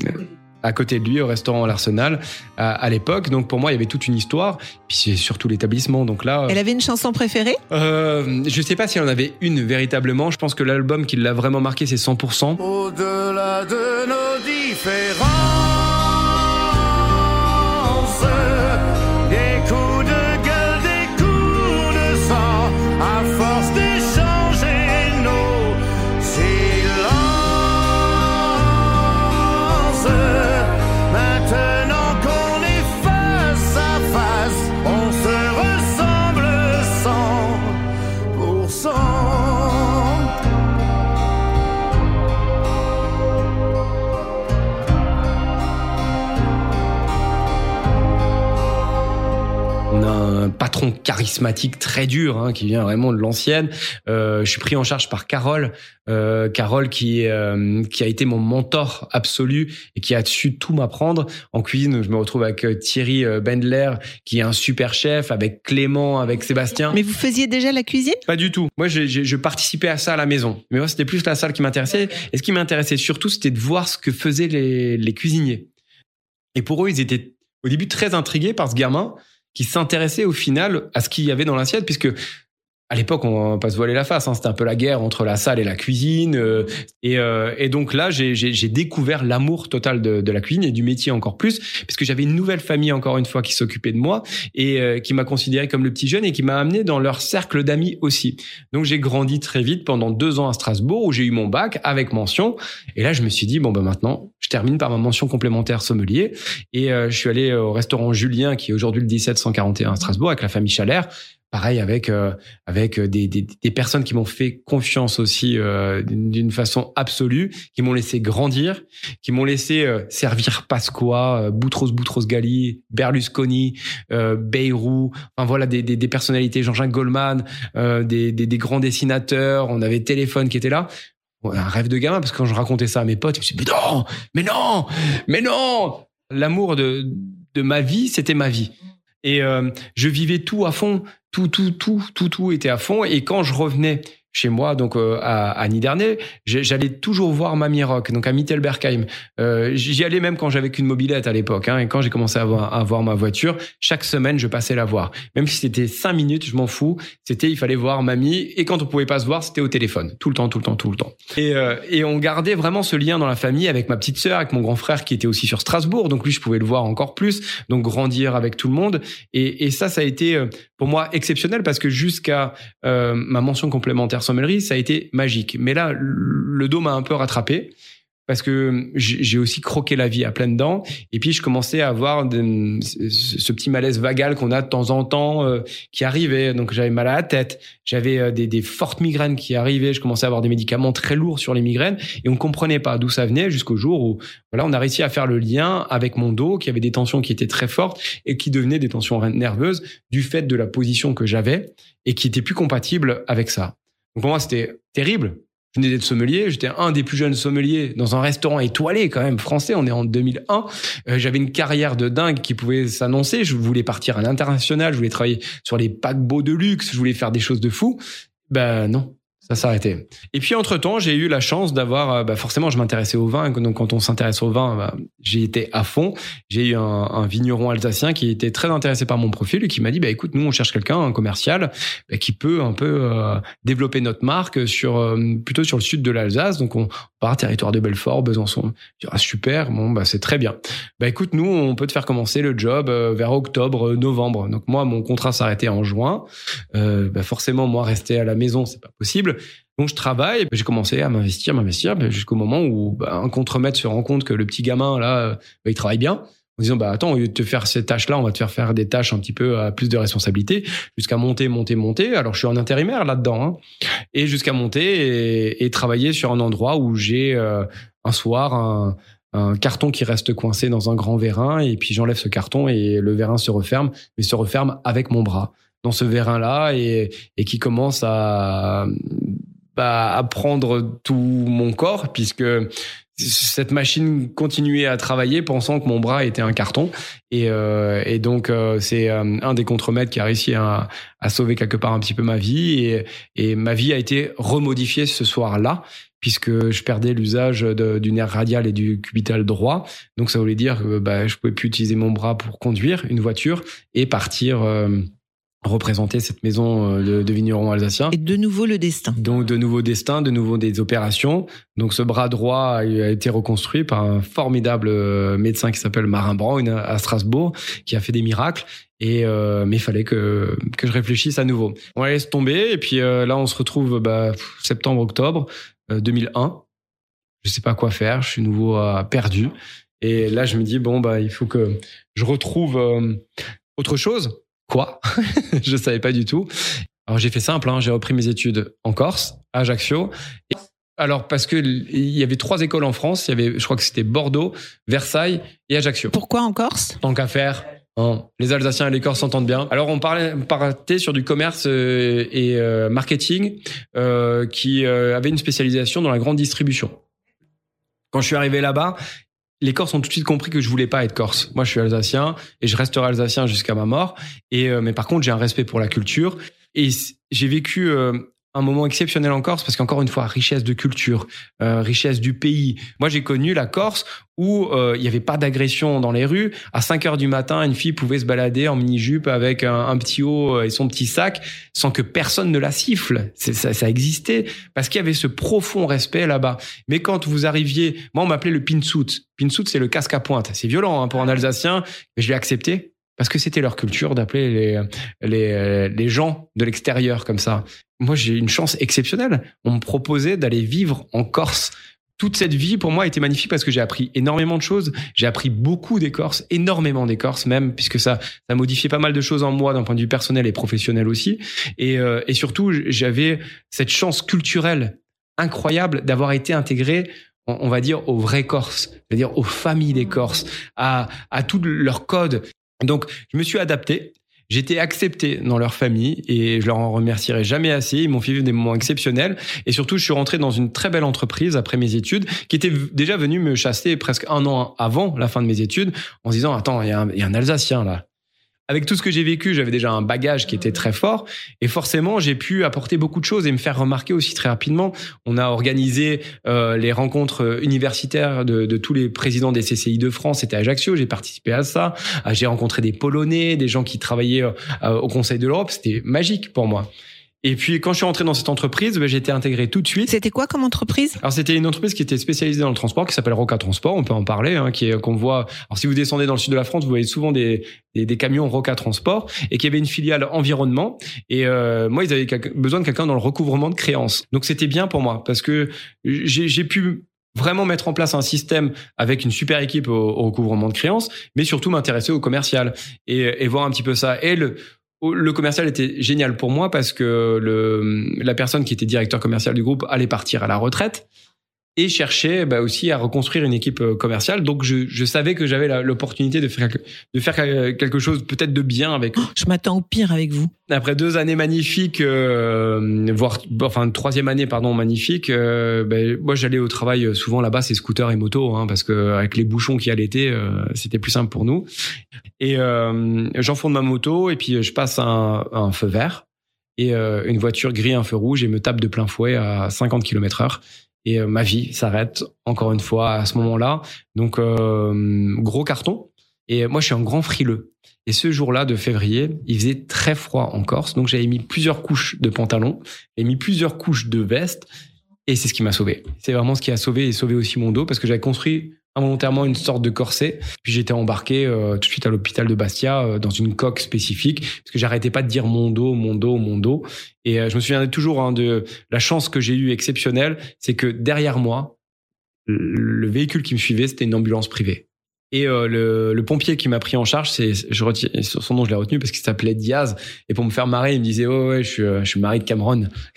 à côté de lui au restaurant l'Arsenal à, à l'époque. Donc pour moi, il y avait toute une histoire. Puis c'est surtout l'établissement. Donc là, Elle avait une chanson préférée? Euh, je sais pas si elle en avait une véritablement. Je pense que l'album qui l'a vraiment marqué, c'est 100%. Au-delà de nos différences, charismatique très dur, hein, qui vient vraiment de l'ancienne. Euh, je suis pris en charge par Carole, euh, Carole qui euh, qui a été mon mentor absolu et qui a su tout m'apprendre en cuisine. Je me retrouve avec Thierry Bendler, qui est un super chef, avec Clément, avec Sébastien. Mais vous faisiez déjà la cuisine? Pas du tout. Moi, je participais à ça à la maison. Mais moi, c'était plus la salle qui m'intéressait. Et ce qui m'intéressait surtout, c'était de voir ce que faisaient les, les cuisiniers. Et pour eux, ils étaient au début très intrigués par ce gamin qui s'intéressait au final à ce qu'il y avait dans l'assiette, puisque à l'époque, on va pas se voiler la face. Hein, c'était un peu la guerre entre la salle et la cuisine. euh, et, euh, et donc là, j'ai- découvert l'amour total de, de la cuisine et du métier encore plus, puisque j'avais une nouvelle famille encore une fois qui s'occupait de moi et euh, qui m'a considéré comme le petit jeune et qui m'a amené dans leur cercle d'amis aussi. Donc j'ai grandi très vite pendant deux ans à Strasbourg où j'ai eu mon bac avec mention. Et là, je me suis dit bon ben maintenant, je termine par ma mention complémentaire sommelier et euh, je suis allé au restaurant Julien qui est aujourd'hui le 1741 à Strasbourg avec la famille Chalère. Pareil avec euh, avec des, des, des personnes qui m'ont fait confiance aussi euh, d'une façon absolue, qui m'ont laissé grandir, qui m'ont laissé euh, servir Pasqua, euh, Boutros Boutros Ghali, Berlusconi, euh, Bayrou, enfin voilà des, des, personnalités, Jean-Jacques Goldman, euh, des, des, grands dessinateurs, on avait Téléphone qui était là. Un rêve de gamin parce que quand je racontais ça à mes potes, ils me disaient mais non, mais non, mais non. L'amour de de ma vie, c'était ma vie. Et euh, je vivais tout à fond, tout, tout, tout, tout, tout était à fond. Et quand je revenais chez moi, donc euh, à, à j'ai- j'allais toujours voir Mamie Rock, donc à Mittelbergheim. Euh, J'y allais même quand j'avais qu'une mobilette à l'époque. Hein, et quand j'ai commencé à avoir, ma voiture, chaque semaine, je passais la voir. Même si c'était cinq minutes, je m'en fous. C'était, il fallait voir Mamie. Et quand on pouvait pas se voir, c'était au téléphone. Tout le temps, tout le temps, tout le temps. Et, euh, et on gardait vraiment ce lien dans la famille avec ma petite sœur, avec mon grand frère qui était aussi sur Strasbourg. Donc lui, je pouvais le voir encore plus. Donc grandir avec tout le monde. Et, et ça, ça a été pour moi exceptionnel parce que jusqu'à ma mention complémentaire ça a été magique. Mais là, le dos m'a un peu rattrapé parce que j'ai aussi croqué la vie à pleines dents. Et puis, je commençais à avoir ce petit malaise vagal qu'on a de temps en temps euh, qui arrivait. Donc, j'avais mal à la tête. J'avais euh, des, des fortes migraines qui arrivaient. Je commençais à avoir des médicaments très lourds sur les migraines. Et on comprenait pas d'où ça venait jusqu'au jour où voilà, on a réussi à faire le lien avec mon dos qui avait des tensions qui étaient très fortes et qui devenaient des tensions nerveuses du fait de la position que j'avais et qui était plus compatible avec ça. Donc pour moi, c'était terrible. Je venais d'être sommelier, j'étais un des plus jeunes sommeliers dans un restaurant étoilé quand même français, on est en 2001. Euh, J'avais une carrière de dingue qui pouvait s'annoncer, je voulais partir à l'international, je voulais travailler sur les paquebots de luxe, je voulais faire des choses de fou. Ben non, ça s'est arrêté. Et puis entre temps, j'ai eu la chance d'avoir, euh, bah, forcément, je m'intéressais au vin. Donc quand on s'intéresse au vin, bah, j'ai été à fond. J'ai eu un, un vigneron alsacien qui était très intéressé par mon profil et qui m'a dit, bah écoute, nous on cherche quelqu'un, un commercial, bah, qui peut un peu euh, développer notre marque sur euh, plutôt sur le sud de l'Alsace. Donc on part territoire de Belfort, Besançon. Je dis, ah super, bon bah c'est très bien. Bah écoute, nous on peut te faire commencer le job euh, vers octobre, euh, novembre. Donc moi mon contrat s'arrêtait en juin. Euh, bah forcément moi rester à la maison c'est pas possible. Donc je travaille, j'ai commencé à m'investir, m'investir, jusqu'au moment où bah, un contremaître se rend compte que le petit gamin là, euh, bah, il travaille bien. En disant bah attends au lieu de te faire ces tâches là on va te faire faire des tâches un petit peu plus de responsabilité jusqu'à monter monter monter. Alors je suis en intérimaire là dedans hein, et jusqu'à monter et, et travailler sur un endroit où j'ai euh, un soir un, un carton qui reste coincé dans un grand vérin et puis j'enlève ce carton et le vérin se referme mais se referme avec mon bras. Dans ce vérin là et, et qui commence à bah, à prendre tout mon corps puisque cette machine continuait à travailler pensant que mon bras était un carton. Et, euh, et donc euh, c'est euh, un des contremaîtres qui a réussi à, à sauver quelque part un petit peu ma vie. Et, et ma vie a été remodifiée ce soir-là puisque je perdais l'usage du nerf radial et du cubital droit. Donc ça voulait dire que bah, je pouvais plus utiliser mon bras pour conduire une voiture et partir euh, représenter cette maison euh, de, de vignerons alsaciens Et de nouveau le destin. donc de nouveaux destins, de nouveau des opérations. Donc ce bras droit a, été reconstruit par un formidable euh, médecin qui s'appelle Marin Braun à Strasbourg, qui a fait des miracles. Et euh, mais il fallait que que je réfléchisse à nouveau. On la laisse tomber et puis euh, là on se retrouve bah, septembre octobre euh, 2001. Je sais pas quoi faire, je suis nouveau euh, perdu. Et là je me dis bon bah il faut que je retrouve autre chose. Quoi? Je savais pas du tout. Alors j'ai fait simple, hein, j'ai repris mes études en Corse, à Ajaccio. Et- alors parce que il y avait trois écoles en France, il y avait, je crois que c'était Bordeaux, Versailles et Ajaccio. Pourquoi en Corse? Tant qu'à faire, hein, les Alsaciens et les Corses s'entendent bien. Alors on parlait, partait sur du commerce euh, et euh, marketing euh, qui avait une spécialisation dans la grande distribution. Quand je suis arrivé là-bas, les Corses ont tout de suite compris que je voulais pas être Corse. Moi, je suis Alsacien et je resterai Alsacien jusqu'à ma mort. Et euh, mais par contre, j'ai un respect pour la culture et j'ai vécu euh, un moment exceptionnel en Corse parce qu'encore une fois, richesse de culture, euh, richesse du pays. Moi, j'ai connu la Corse où euh, il y avait pas d'agression dans les rues. À 5 heures du matin, une fille pouvait se balader en mini-jupe avec un, petit haut et son petit sac sans que personne ne la siffle. Ça existait parce qu'il y avait ce profond respect là-bas. Mais quand vous arriviez, moi, on m'appelait le pinsout. Pinsout, c'est le casque à pointe. C'est violent hein, pour un Alsacien, mais je l'ai accepté parce que c'était leur culture d'appeler les, les, les gens de l'extérieur comme ça. Moi, j'ai une chance exceptionnelle. On me proposait d'aller vivre en Corse. Toute cette vie, pour moi, a été magnifique parce que j'ai appris énormément de choses. J'ai appris beaucoup des Corses, énormément des Corses même, puisque ça, ça a modifié pas mal de choses en moi d'un point de vue personnel et professionnel aussi. Et, euh, et surtout, j'avais cette chance culturelle incroyable d'avoir été intégré on va dire aux vrais Corses, c'est-à-dire aux familles des Corses, à, à tout leur code. Donc, je me suis adapté. J'étais accepté dans leur famille et je leur en remercierai jamais assez. Ils m'ont fait vivre des moments exceptionnels et surtout, je suis rentré dans une très belle entreprise après mes études qui était déjà venue me chasser presque un an avant la fin de mes études en se disant attends, il y, y a un Alsacien là. Avec tout ce que j'ai vécu, j'avais déjà un bagage qui était très fort et forcément, j'ai pu apporter beaucoup de choses et me faire remarquer aussi très rapidement. On a organisé euh, les rencontres universitaires de, de tous les présidents des CCI de France. C'était à Ajaccio, j'ai participé à ça. Ah, J'ai rencontré des Polonais, des gens qui travaillaient euh, au Conseil de l'Europe. C'était magique pour moi. Et puis quand je suis rentré dans cette entreprise, ben, j'ai été intégré tout de suite. C'était quoi comme entreprise? Alors c'était une entreprise qui était spécialisée dans le transport, qui s'appelle Roca Transport. On peut en parler, hein, qui est qu'on voit. Alors si vous descendez dans le sud de la France, vous voyez souvent des des, des camions Roca Transport, et qui avait une filiale environnement. Et euh, moi, ils avaient besoin de quelqu'un dans le recouvrement de créances. Donc c'était bien pour moi parce que j'ai j'ai pu vraiment mettre en place un système avec une super équipe au, au recouvrement de créances, mais surtout m'intéresser au commercial et, et voir un petit peu ça. Et le, le commercial était génial pour moi parce que la personne qui était directeur commercial du groupe allait partir à la retraite. Et cherchais bah, aussi à reconstruire une équipe euh, commerciale. Donc je, je savais que j'avais l'opportunité de faire, de faire quelque chose peut-être de bien avec eux. Je m'attends au pire avec vous. Après deux années magnifiques, euh, voire enfin une troisième année pardon magnifique, euh, ben, moi j'allais au travail euh, souvent là-bas c'est scooter et moto hein, parce que avec les bouchons qu'il y a l'été euh, c'était plus simple pour nous. Et euh, j'enfonce ma moto et puis je passe un, un feu vert et une voiture grille un feu rouge et me tape de plein fouet à 50 km heure. Et euh, ma vie s'arrête encore une fois à ce moment-là. Donc euh, gros carton. Et moi je suis un grand frileux. Et ce jour-là de février, il faisait très froid en Corse, donc j'avais mis plusieurs couches de pantalon, j'ai mis plusieurs couches de veste, et c'est ce qui m'a sauvé. C'est vraiment ce qui a sauvé et sauvé aussi mon dos, parce que j'avais construit involontairement une sorte de corset, puis j'étais embarqué euh, tout de suite à l'hôpital de Bastia euh, dans une coque spécifique, parce que j'arrêtais pas de dire mon dos, mon dos, mon dos. Et euh, je me souviens toujours hein, de la chance que j'ai eue exceptionnelle, c'est que derrière moi, le véhicule qui me suivait, c'était une ambulance privée. Et euh, le, le pompier qui m'a pris en charge, c'est je retiens son nom, je l'ai retenu parce qu'il s'appelait Diaz. Et pour me faire marrer, il me disait oh ouais, je suis, euh, je suis mari de Cameron.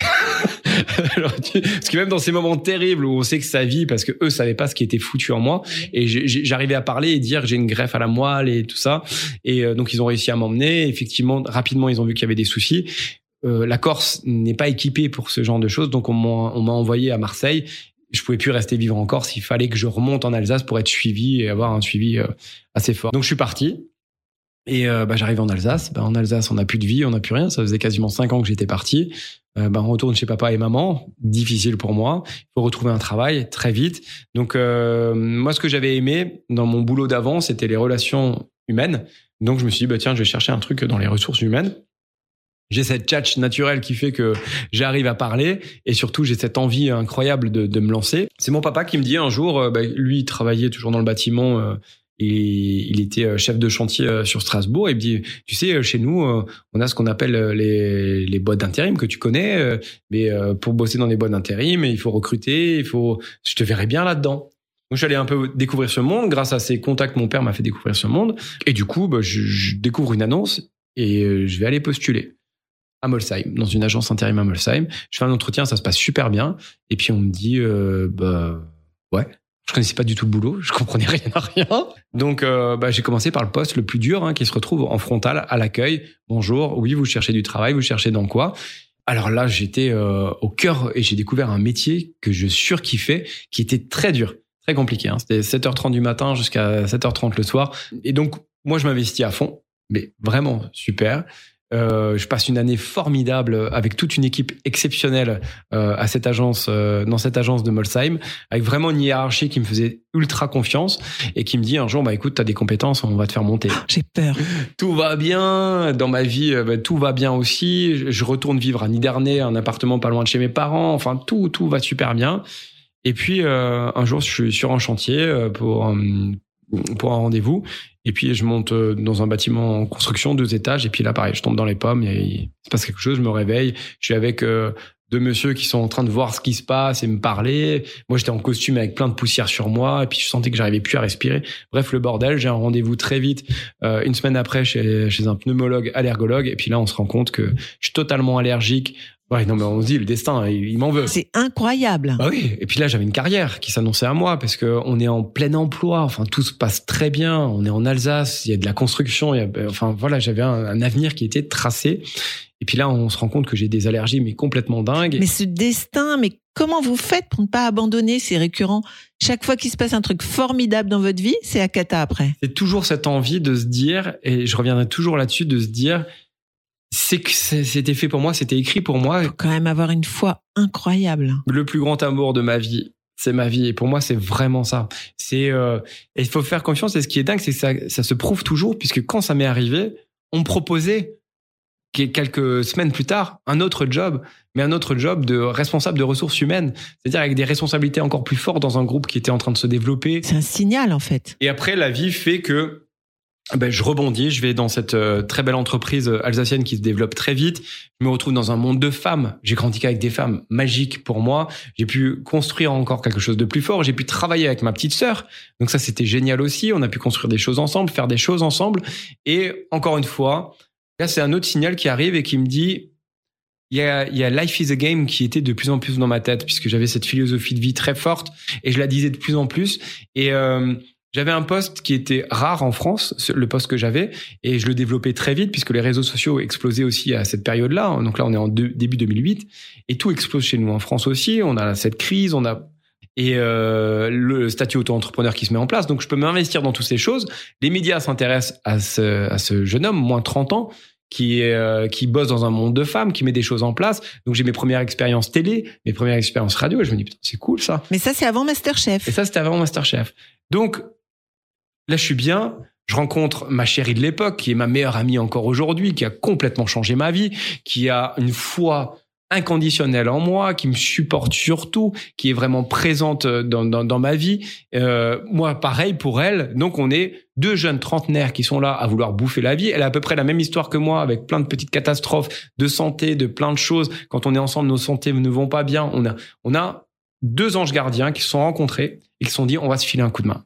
Parce que même dans ces moments terribles où on sait que sa vie, parce que eux savaient pas ce qui était foutu en moi, et j'arrivais à parler et dire j'ai une greffe à la moelle et tout ça. Et euh, donc ils ont réussi à m'emmener. Effectivement, rapidement ils ont vu qu'il y avait des soucis. Euh, la Corse n'est pas équipée pour ce genre de choses, donc on m'a envoyé à Marseille. Je pouvais plus rester vivre en Corse. Il fallait que je remonte en Alsace pour être suivi et avoir un suivi euh, assez fort. Donc je suis parti. Et euh, bah, j'arrive en Alsace. Bah, en Alsace, on n'a plus de vie, on n'a plus rien. Ça faisait quasiment cinq ans que j'étais parti. Euh, bah, on retourne chez papa et maman. Difficile pour moi. Il faut retrouver un travail très vite. Donc euh, moi, ce que j'avais aimé dans mon boulot d'avant, c'était les relations humaines. Donc je me suis dit, bah, tiens, je vais chercher un truc dans les ressources humaines. J'ai cette tchatch naturelle qui fait que j'arrive à parler et surtout j'ai cette envie incroyable de, de me lancer. C'est mon papa qui me dit un jour, euh, bah, lui il travaillait toujours dans le bâtiment euh, il était euh, chef de chantier euh, sur Strasbourg et il me dit, tu sais, chez nous, on a ce qu'on appelle les, les boîtes d'intérim que tu connais, mais pour bosser dans des boîtes d'intérim, il faut recruter, il faut, je te verrais bien là-dedans. Donc je suis allé un peu découvrir ce monde. Grâce à ces contacts, mon père m'a fait découvrir ce monde. Et du coup, bah, je, je découvre une annonce et je vais aller postuler à Molsheim, dans une agence intérim à Molsheim. Je fais un entretien, ça se passe super bien. Et puis on me dit, euh, bah ouais, je connaissais pas du tout le boulot, je comprenais rien à rien. Donc euh, bah, j'ai commencé par le poste le plus dur, hein, qui se retrouve en frontal à l'accueil. Bonjour, oui, vous cherchez du travail, vous cherchez dans quoi? Alors là, j'étais euh, au cœur et j'ai découvert un métier que je surkiffais, qui était très dur, très compliqué. Hein. C'était 7h30 du matin jusqu'à 7h30 le soir. Et donc, moi, je m'investis à fond, mais vraiment super. Euh, je passe une année formidable avec toute une équipe exceptionnelle euh, à cette agence, euh, dans cette agence de Molsheim, avec vraiment une hiérarchie qui me faisait ultra confiance et qui me dit un jour, bah écoute, t'as des compétences, on va te faire monter. J'ai peur. Tout va bien dans ma vie, euh, bah, tout va bien aussi. Je- retourne vivre à Nidernais, un appartement pas loin de chez mes parents. Enfin, tout, tout va super bien. Et puis euh, un jour, je suis sur un chantier pour pour un rendez-vous. Et puis je monte euh, dans un bâtiment en construction, deux étages. Et puis là, pareil, je tombe dans les pommes. Et il se passe quelque chose. Je me réveille. Je suis avec euh, deux messieurs qui sont en train de voir ce qui se passe et me parler. Moi, j'étais en costume avec plein de poussière sur moi. Et puis je sentais que j'arrivais plus à respirer. Bref, le bordel. J'ai un rendez-vous très vite euh, une semaine après chez, chez un pneumologue allergologue. Et puis là, on se rend compte que je suis totalement allergique. Ouais, non, mais on se dit, le destin, il, il m'en veut. C'est incroyable. Bah oui. Et puis là, j'avais une carrière qui s'annonçait à moi parce que on est en plein emploi. Enfin, tout se passe très bien. On est en Alsace. Il y a de la construction. Il y a, enfin, voilà, j'avais un, un avenir qui était tracé. Et puis là, on se rend compte que j'ai des allergies, mais complètement dingues. Mais ce destin, mais comment vous faites pour ne pas abandonner ces récurrents? Chaque fois qu'il se passe un truc formidable dans votre vie, c'est à cata après. c'est toujours cette envie de se dire, et je reviendrai toujours là-dessus, de se dire, c'est que c'était fait pour moi, c'était écrit pour moi. Faut quand même avoir une foi incroyable. le plus grand amour de ma vie, c'est ma vie. Et pour moi, c'est vraiment ça. C'est euh, et il faut faire confiance. Et ce qui est dingue, c'est que ça, ça se prouve toujours, puisque quand ça m'est arrivé, on me proposait que- quelques semaines plus tard un autre job, mais un autre job de responsable de ressources humaines, c'est-à-dire avec des responsabilités encore plus fortes dans un groupe qui était en train de se développer. C'est un signal en fait. Et après, la vie fait que ben, je rebondis, je vais dans cette euh, très belle entreprise euh, alsacienne qui se développe très vite. Je me retrouve dans un monde de femmes. J'ai grandi avec des femmes magiques pour moi. J'ai pu construire encore quelque chose de plus fort. J'ai pu travailler avec ma petite sœur. Donc ça, c'était génial aussi. On a pu construire des choses ensemble, faire des choses ensemble. Et encore une fois, là, c'est un autre signal qui arrive et qui me dit, il y a, il y a Life is a Game qui était de plus en plus dans ma tête puisque j'avais cette philosophie de vie très forte et je la disais de plus en plus et euh, j'avais un poste qui était rare en France, ce- le poste que j'avais, et je le développais très vite puisque les réseaux sociaux explosaient aussi à cette période-là. Donc là, on est en deux- début 2008 et tout explose chez nous en France aussi. On a cette crise, on a et euh, le statut auto-entrepreneur qui se met en place. Donc je peux m'investir dans toutes ces choses. Les médias s'intéressent à ce, à ce jeune homme, moins 30 ans, qui euh, qui bosse dans un monde de femmes, qui met des choses en place. Donc j'ai mes premières expériences télé, mes premières expériences radio. Et je me dis putain c'est cool ça. Mais ça, c'est avant Masterchef. Et ça, c'était avant Masterchef. Donc, là, je suis bien. Je rencontre ma chérie de l'époque, qui est ma meilleure amie encore aujourd'hui, qui a complètement changé ma vie, qui a une foi inconditionnelle en moi, qui me supporte surtout, qui est vraiment présente dans, dans, dans ma vie. Euh, moi, pareil pour elle. Donc, on est deux jeunes trentenaires qui sont là à vouloir bouffer la vie. Elle a à peu près la même histoire que moi, avec plein de petites catastrophes de santé, de plein de choses. Quand on est ensemble, nos santé ne vont pas bien. On a, on a deux anges gardiens qui se sont rencontrés et qui se sont dit on va se filer un coup de main.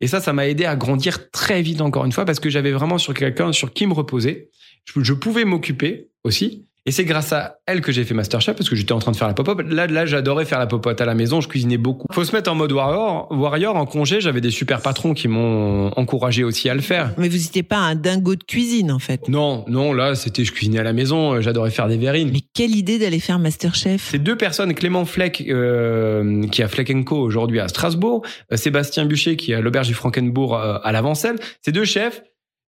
Et ça, ça m'a aidé à grandir très vite encore une fois parce que j'avais vraiment sur quelqu'un sur qui me reposer. Je, pouvais m'occuper aussi. Et c'est grâce à elle que j'ai fait Masterchef parce que j'étais en train de faire la pop-up. Là, là, j'adorais faire la pop-up à la maison. Je cuisinais beaucoup. Faut se mettre en mode warrior. Warrior en congé, j'avais des super patrons qui m'ont encouragé aussi à le faire. Mais vous n'étiez pas un dingo de cuisine, en fait. Non, non, là, c'était je cuisinais à la maison. J'adorais faire des verrines. Mais quelle idée d'aller faire Masterchef Ces deux personnes, Clément Fleck, euh, qui a Fleck Co aujourd'hui à Strasbourg, euh, Sébastien Bucher, qui a l'auberge du Frankenbourg euh, à l'Avancelle, ces deux chefs,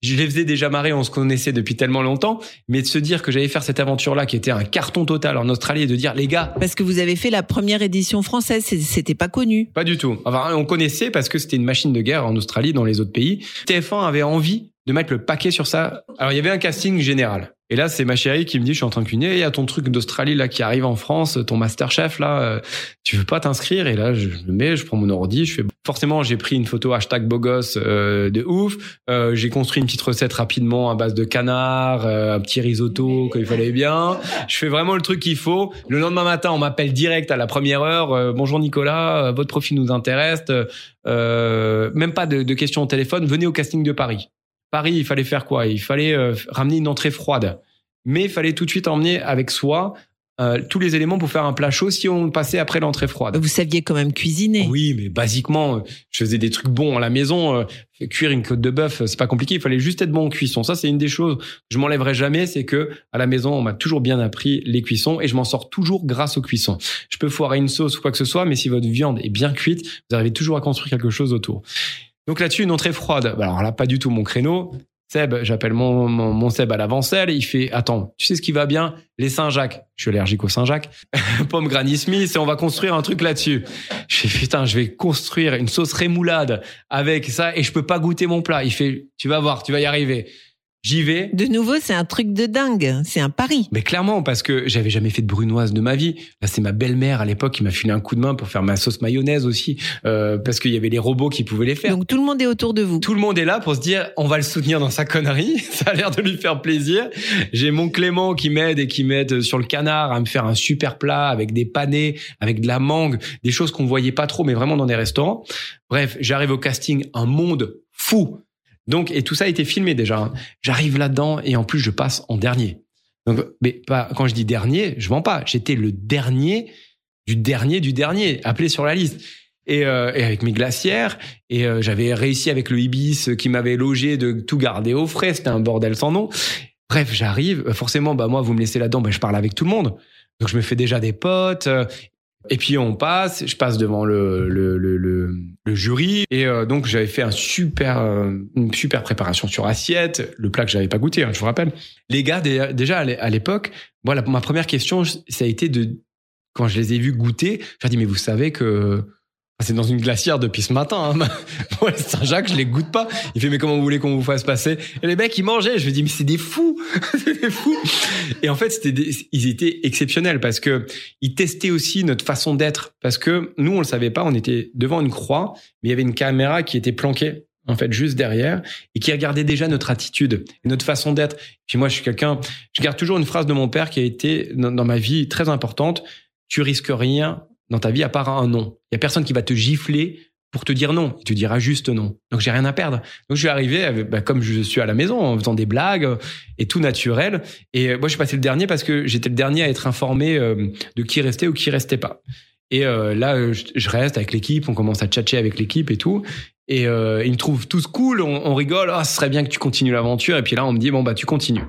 je les faisais déjà marrer, on se connaissait depuis tellement longtemps, mais de se dire que j'allais faire cette aventure-là, qui était un carton total en Australie, et de dire, les gars, Parce que vous avez fait la première édition française, c'était pas connu. pas du tout. Enfin, on connaissait parce que c'était une machine de guerre en Australie, dans les autres pays. TF1 avait envie de mettre le paquet sur ça. Alors, il y avait un casting général. Et là, c'est ma chérie qui me dit, je suis en train de cuisiner, il y a ton truc d'Australie là qui arrive en France, ton Masterchef là, euh, tu veux pas t'inscrire? Et là, je le mets, je prends mon ordi, je fais. Forcément, j'ai pris une photo hashtag beau gosse euh, de ouf. Euh, j'ai construit une petite recette rapidement à base de canard, euh, un petit risotto qu'il fallait bien. Je fais vraiment le truc qu'il faut. Le lendemain matin, on m'appelle direct à la première heure. euh, Bonjour Nicolas, votre profil nous intéresse. Même pas de, de questions au téléphone. Venez au casting de Paris. Paris, il fallait faire quoi? Il fallait euh, ramener une entrée froide, mais il fallait tout de suite emmener avec soi euh, tous les éléments pour faire un plat chaud si on passait après l'entrée froide. Vous saviez quand même cuisiner. Oui, mais basiquement, euh, je faisais des trucs bons à la maison. euh, Cuire une côte de bœuf, c'est pas compliqué. Il fallait juste être bon en cuisson. Ça, c'est une des choses que je m'enlèverai jamais. C'est que à la maison, on m'a toujours bien appris les cuissons et je m'en sors toujours grâce aux cuissons. Je peux foirer une sauce ou quoi que ce soit, mais si votre viande est bien cuite, vous arrivez toujours à construire quelque chose autour. Donc là-dessus, une entrée froide. Bah, Alors là, pas du tout mon créneau. Seb, j'appelle mon, mon, mon Seb à l'avancelle. Il fait, attends, tu sais ce qui va bien? Les Saint-Jacques. Je suis allergique aux Saint-Jacques. Pomme Granny Smith et on va construire un truc là-dessus. Je fais, putain, je vais construire une sauce rémoulade avec ça et je peux pas goûter mon plat. Il fait, tu vas voir, tu vas y arriver. J'y vais. De nouveau, c'est un truc de dingue. C'est un pari. Mais clairement, parce que j'avais jamais fait de brunoise de ma vie. Là, c'est ma belle-mère à l'époque qui m'a filé un coup de main pour faire ma sauce mayonnaise aussi, euh, parce qu'il y avait les robots qui pouvaient les faire. Donc tout le monde est autour de vous. Tout le monde est là pour se dire, on va le soutenir dans sa connerie. Ça a l'air de lui faire plaisir. J'ai mon Clément qui m'aide et qui m'aide sur le canard à me faire un super plat avec des panais, avec de la mangue, des choses qu'on voyait pas trop, mais vraiment dans des restaurants. Bref, j'arrive au casting, un monde fou. Donc, et tout ça a été filmé déjà. hein. J'arrive là-dedans et en plus, je passe en dernier. Donc, mais pas, quand je dis dernier, je mens pas. J'étais le dernier du dernier du dernier, appelé sur la liste. Et, euh, avec mes glacières, et euh, j'avais réussi avec le Ibis qui m'avait logé de tout garder au frais. C'était un bordel sans nom. Bref, j'arrive. Euh, Forcément, bah moi, vous me laissez là-dedans, bah, je parle avec tout le monde. Donc je me fais déjà des potes. Et puis on passe, je passe devant le, le, le, le, le jury. Et euh, donc j'avais fait un super, euh, une super préparation sur assiette, le plat que j'avais pas goûté, hein, je vous rappelle. Les gars, dé- déjà à l'é- à l'époque, voilà, ma première question, ça a été de, quand je les ai vus goûter, je leur ai dit, mais vous savez que c'est dans une glacière depuis ce matin. Hein. Saint-Jacques, je les goûte pas. Il fait, mais comment vous voulez qu'on vous fasse passer? Et les mecs, ils mangeaient. Je me dis, mais c'est des fous C'est des fous Et en fait, ils étaient exceptionnels parce que ils testaient aussi notre façon d'être. Parce que nous, on le savait pas, on était devant une croix, mais il y avait une caméra qui était planquée en fait juste derrière et qui regardait déjà notre attitude et notre façon d'être. Puis moi, je suis quelqu'un, je garde toujours une phrase de mon père qui a été dans ma vie très importante. Tu risques rien dans ta vie à part un non. Il y a personne qui va te gifler pour te dire non. Il te dira juste non. Donc j'ai rien à perdre. Donc je suis arrivé, avec- bah, comme je suis à la maison, en faisant des blagues euh, et tout naturel. Et euh, moi, je suis passé le dernier parce que j'étais le dernier à être informé euh, de qui restait ou qui restait pas. Et euh, là, euh, je, reste avec l'équipe, on commence à tchatcher avec l'équipe et tout. Et euh, ils me trouvent tous cool, on, rigole. Ah, ce serait bien que tu continues l'aventure. Et puis là, on me dit bon bah tu continues.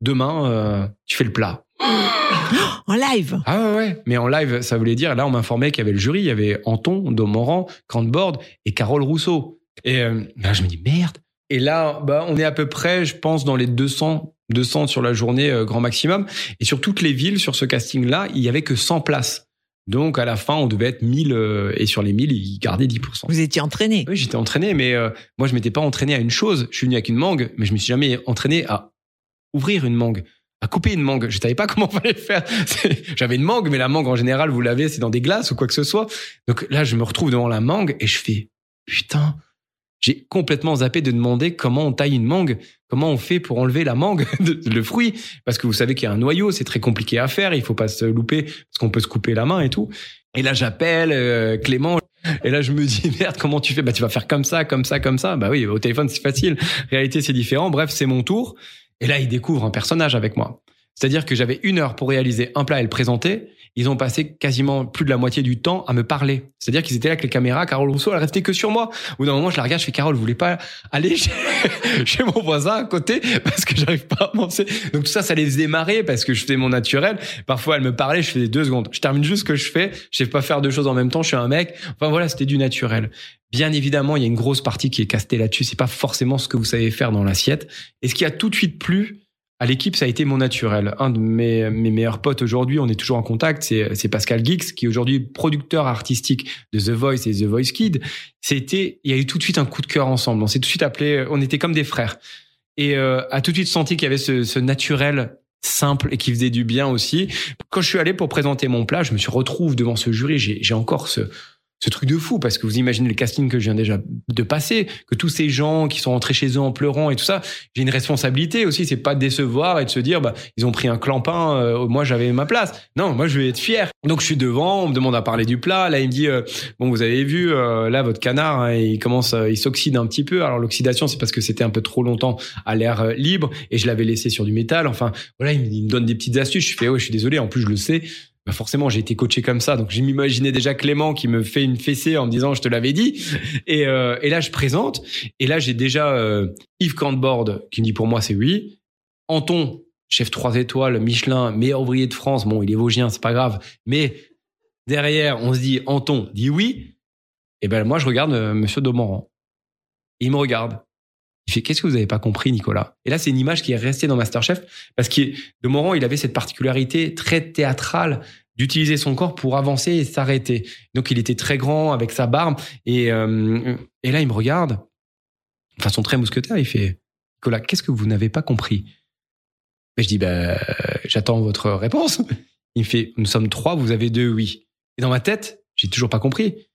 Demain, euh, tu fais le plat. En live. Ah ouais. Mais en live, ça voulait dire, là, on m'informait qu'il y avait le jury, il y avait Anton, Domoran, Cranboard et Carole Rousseau. Et euh, là, je me dis, merde. Et là, bah, on est à peu près, je pense, dans les 200, 200 sur la journée euh, grand maximum. Et sur toutes les villes, sur ce casting-là, il y avait que 100 places. Donc, à la fin, on devait être 1000, euh, et sur les 1000, ils gardaient 10%. Vous étiez entraîné. Oui, j'étais entraîné, mais euh, moi, je m'étais pas entraîné à une chose. Je suis venu avec une mangue, mais je me suis jamais entraîné à ouvrir une mangue, à couper une mangue. Je savais pas comment fallait faire. J'avais une mangue, mais la mangue, en général, vous l'avez, c'est dans des glaces ou quoi que ce soit. Donc là, je me retrouve devant la mangue et je fais, putain, j'ai complètement zappé de demander comment on taille une mangue, comment on fait pour enlever la mangue, le fruit, parce que vous savez qu'il y a un noyau, c'est très compliqué à faire, il faut pas se louper, parce qu'on peut se couper la main et tout. Et là, j'appelle euh, Clément, et là, je me dis, merde, comment tu fais? Bah, tu vas faire comme ça, comme ça, comme ça. Bah oui, au téléphone, c'est facile. Réalité, c'est différent. Bref, c'est mon tour. Et là, il découvre un personnage avec moi. C'est-à-dire que j'avais une heure pour réaliser un plat et le présenter. Ils ont passé quasiment plus de la moitié du temps à me parler. C'est-à-dire qu'ils étaient là avec les caméras. Carole Rousseau, elle restait que sur moi. Au bout d'un moment, je la regarde, je fais Carole, vous voulez pas aller chez, chez mon voisin à côté? Parce que j'arrive pas à avancer. Donc tout ça, ça les faisait marrer parce que je faisais mon naturel. Parfois, elle me parlait, je faisais deux secondes. Je termine juste ce que je fais. Je sais pas faire deux choses en même temps. Je suis un mec. Enfin voilà, c'était du naturel. Bien évidemment, il y a une grosse partie qui est castée là-dessus. C'est pas forcément ce que vous savez faire dans l'assiette. Et ce qui a tout de suite plu à l'équipe, ça a été mon naturel. Un de mes, mes meilleurs potes aujourd'hui, on est toujours en contact, c'est Pascal Geeks, qui est aujourd'hui producteur artistique de The Voice et The Voice Kid. C'était, il y a eu tout de suite un coup de cœur ensemble. On s'est tout de suite appelé, on était comme des frères. Et euh, a tout de suite senti qu'il y avait ce, ce naturel simple et qui faisait du bien aussi. Quand je suis allé pour présenter mon plat, je me suis retrouve devant ce jury. J'ai encore ce, ce truc de fou parce que vous imaginez le casting que je viens déjà de passer, que tous ces gens qui sont rentrés chez eux en pleurant et tout ça, j'ai une responsabilité aussi, c'est pas de décevoir et de se dire bah ils ont pris un clampin, euh, moi j'avais ma place. Non, moi je vais être fier. Donc je suis devant, on me demande à parler du plat, là il me dit euh, bon vous avez vu euh, là votre canard hein, il commence euh, il s'oxyde un petit peu. Alors l'oxydation c'est parce que c'était un peu trop longtemps à l'air euh, libre et je l'avais laissé sur du métal. Enfin voilà, il me, il me donne des petites astuces, je fais ouais, je suis désolé, en plus je le sais. Bah forcément, j'ai été coaché comme ça, donc je m'imaginais déjà Clément qui me fait une fessée en me disant je te l'avais dit. Et, euh, et là, je présente, et là j'ai déjà euh, Yves Cantbord qui me dit pour moi c'est oui, Anton chef 3 étoiles, Michelin, meilleur ouvrier de France. Bon, il est vosgien, c'est pas grave, mais derrière on se dit Anton dit oui. Et ben moi je regarde euh, Monsieur Domoran, il me regarde. Il fait qu'est-ce que vous avez pas compris Nicolas? Et là c'est une image qui est restée dans Masterchef parce que de Morand il avait cette particularité très théâtrale d'utiliser son corps pour avancer et s'arrêter. Donc il était très grand avec sa barbe et euh, et là il me regarde de façon très mousquetaire, il fait Nicolas, qu'est-ce que vous n'avez pas compris? Et je dis bah j'attends votre réponse. Il me fait nous sommes trois, vous avez deux oui. Et dans ma tête, j'ai toujours pas compris.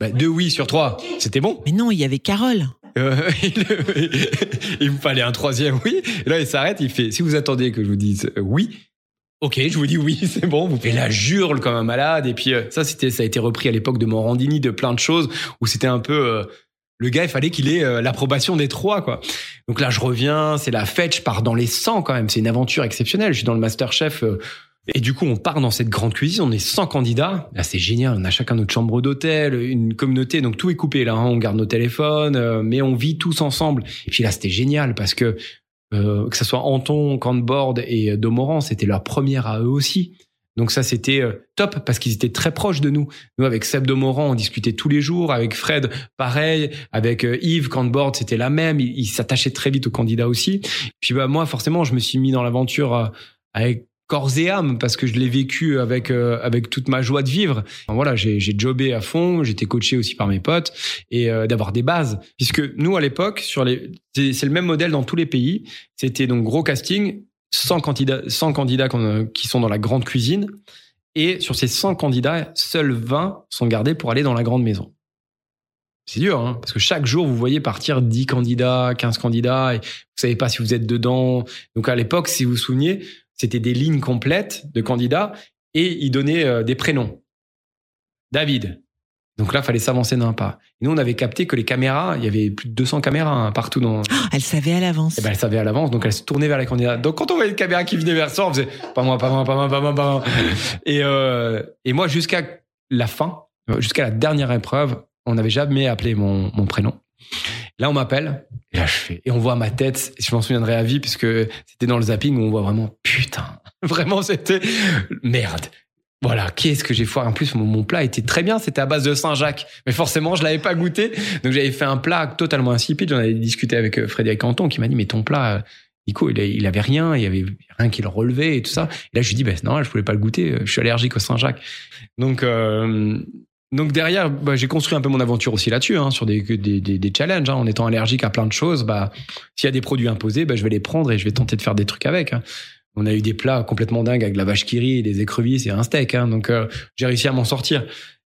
Bah, deux oui sur trois, c'était bon. Mais non, il y avait Carole. Euh, il, il fallait un troisième oui. Et là, il s'arrête, il fait, si vous attendez que je vous dise euh, oui, ok, je vous dis oui, c'est bon. Vous faites la jurle comme un malade. Et puis, euh, ça, c'était, ça a été repris à l'époque de Morandini, de plein de choses, où c'était un peu, le gars, il fallait qu'il ait l'approbation des trois, quoi. Donc là, je reviens, c'est la fête, je pars dans les 100 quand même. C'est une aventure exceptionnelle. Je suis dans le Masterchef. Et du coup, on part dans cette grande cuisine, on est 100 candidats. Là, c'est génial, on a chacun notre chambre d'hôtel, une communauté, donc tout est coupé là. hein. On garde nos téléphones, euh, mais on vit tous ensemble. Et puis là, c'était génial parce que euh, que ce soit Anton, Candboard et Domoran, c'était leur première à eux aussi. Donc ça, c'était euh, top parce qu'ils étaient très proches de nous. Nous, avec Seb Domoran, on discutait tous les jours. Avec Fred, pareil. Avec euh, Yves Candboard, c'était la même. Il, il s'attachait très vite aux candidats aussi. Puis bah moi, forcément, je me suis mis dans l'aventure euh, avec corps et âme parce que je l'ai vécu avec euh, avec toute ma joie de vivre. Voilà, j'ai j'ai jobé à fond, j'étais coaché aussi par mes potes et euh, d'avoir des bases puisque nous à l'époque sur les c'est le même modèle dans tous les pays, c'était donc gros casting, 100 candidats 100 candidats qu'on- qui sont dans la grande cuisine et sur ces 100 candidats, seuls 20 sont gardés pour aller dans la grande maison. C'est dur, hein, parce que chaque jour, vous voyez partir 10 candidats, 15 candidats, et vous savez pas si vous êtes dedans. Donc à l'époque, si vous vous souvenez, c'était des lignes complètes de candidats et ils donnaient euh, des prénoms. David, Donc là, fallait s'avancer d'un pas. Et nous, on avait capté que les caméras, il y avait plus de 200 caméras hein, partout dans. Elle savait à l'avance. Eh ben, elle savait à l'avance, donc elle se tournait vers les candidats. Donc quand on voyait une caméra qui venait vers soi, on faisait pas moi, pas moi, pas moi, pas moi, pas moi. Et, euh, et moi, jusqu'à la fin, jusqu'à la dernière épreuve, on n'avait jamais appelé mon, mon prénom. Là, on m'appelle, et là, je fais, et on voit ma tête, je m'en souviendrai à vie, puisque c'était dans le zapping où on voit vraiment, putain, vraiment, c'était merde. Voilà, qu'est-ce que j'ai foiré. En plus, mon, plat était très bien, c'était à base de Saint-Jacques. Mais forcément, je l'avais pas goûté. Donc, j'avais fait un plat totalement insipide. J'en avais discuté avec euh, Frédéric Canton qui m'a dit, mais ton plat, euh, Nico, il, il avait rien, il y avait rien qui le relevait et tout ça. Et là, je lui dis, ben, non, je pouvais pas le goûter. Je suis allergique au Saint-Jacques. Donc, euh, donc derrière, bah, j'ai construit un peu mon aventure aussi là-dessus, hein, sur des, des, des, challenges. hein. En étant allergique à plein de choses, bah, s'il y a des produits imposés, bah, je vais les prendre et je vais tenter de faire des trucs avec. hein. On a eu des plats complètement dingues avec la vache qui rit, des écrevisses et un steak. hein. donc euh, j'ai réussi à m'en sortir.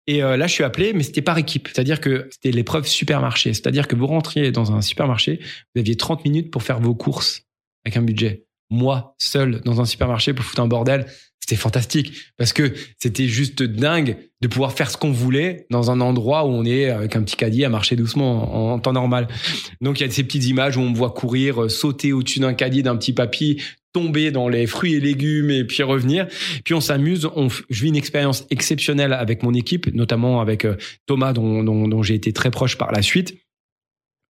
Et euh, là, je suis appelé, mais c'était par équipe. C'est-à-dire que c'était l'épreuve supermarché. C'est-à-dire que vous rentriez dans un supermarché, vous aviez 30 minutes pour faire vos courses avec un budget. Moi, seul, dans un supermarché pour foutre un bordel, c'était fantastique. Parce que c'était juste dingue de pouvoir faire ce qu'on voulait dans un endroit où on est avec un petit caddie à marcher doucement en, temps normal. Donc il y a ces petites images où on me voit courir, euh, sauter au-dessus d'un caddie, d'un petit papy, tomber dans les fruits et légumes et puis revenir. Puis on s'amuse. On, je vis une expérience exceptionnelle avec mon équipe, notamment avec euh, Thomas, dont, j'ai été très proche par la suite,